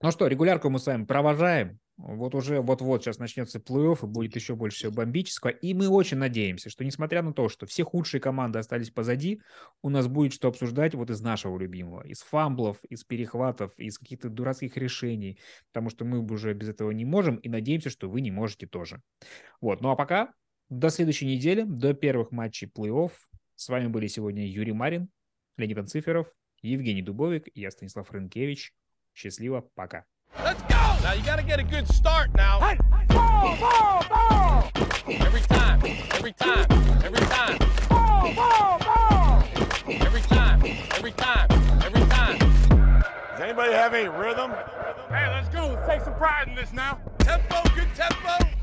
Ну что, регулярку мы с вами провожаем. Вот уже вот-вот сейчас начнется плей-офф, и будет еще больше всего бомбического. И мы очень надеемся, что несмотря на то, что все худшие команды остались позади, у нас будет что обсуждать вот из нашего любимого. Из фамблов, из перехватов, из каких-то дурацких решений. Потому что мы уже без этого не можем, и надеемся, что вы не можете тоже. Вот, ну а пока до следующей недели, до первых матчей плей-офф. С вами были сегодня Юрий Марин, Леонид Анциферов, Евгений Дубовик и я, Станислав Рынкевич. Счастливо, пока. Let's go! Now you gotta get a good start now. Hey, ball, ball, ball! Every time, every time, every time. Ball, ball, ball! Every time, every time, every time. Does anybody have any rhythm? Hey, let's go. Let's take some pride in this now. Tempo, good tempo.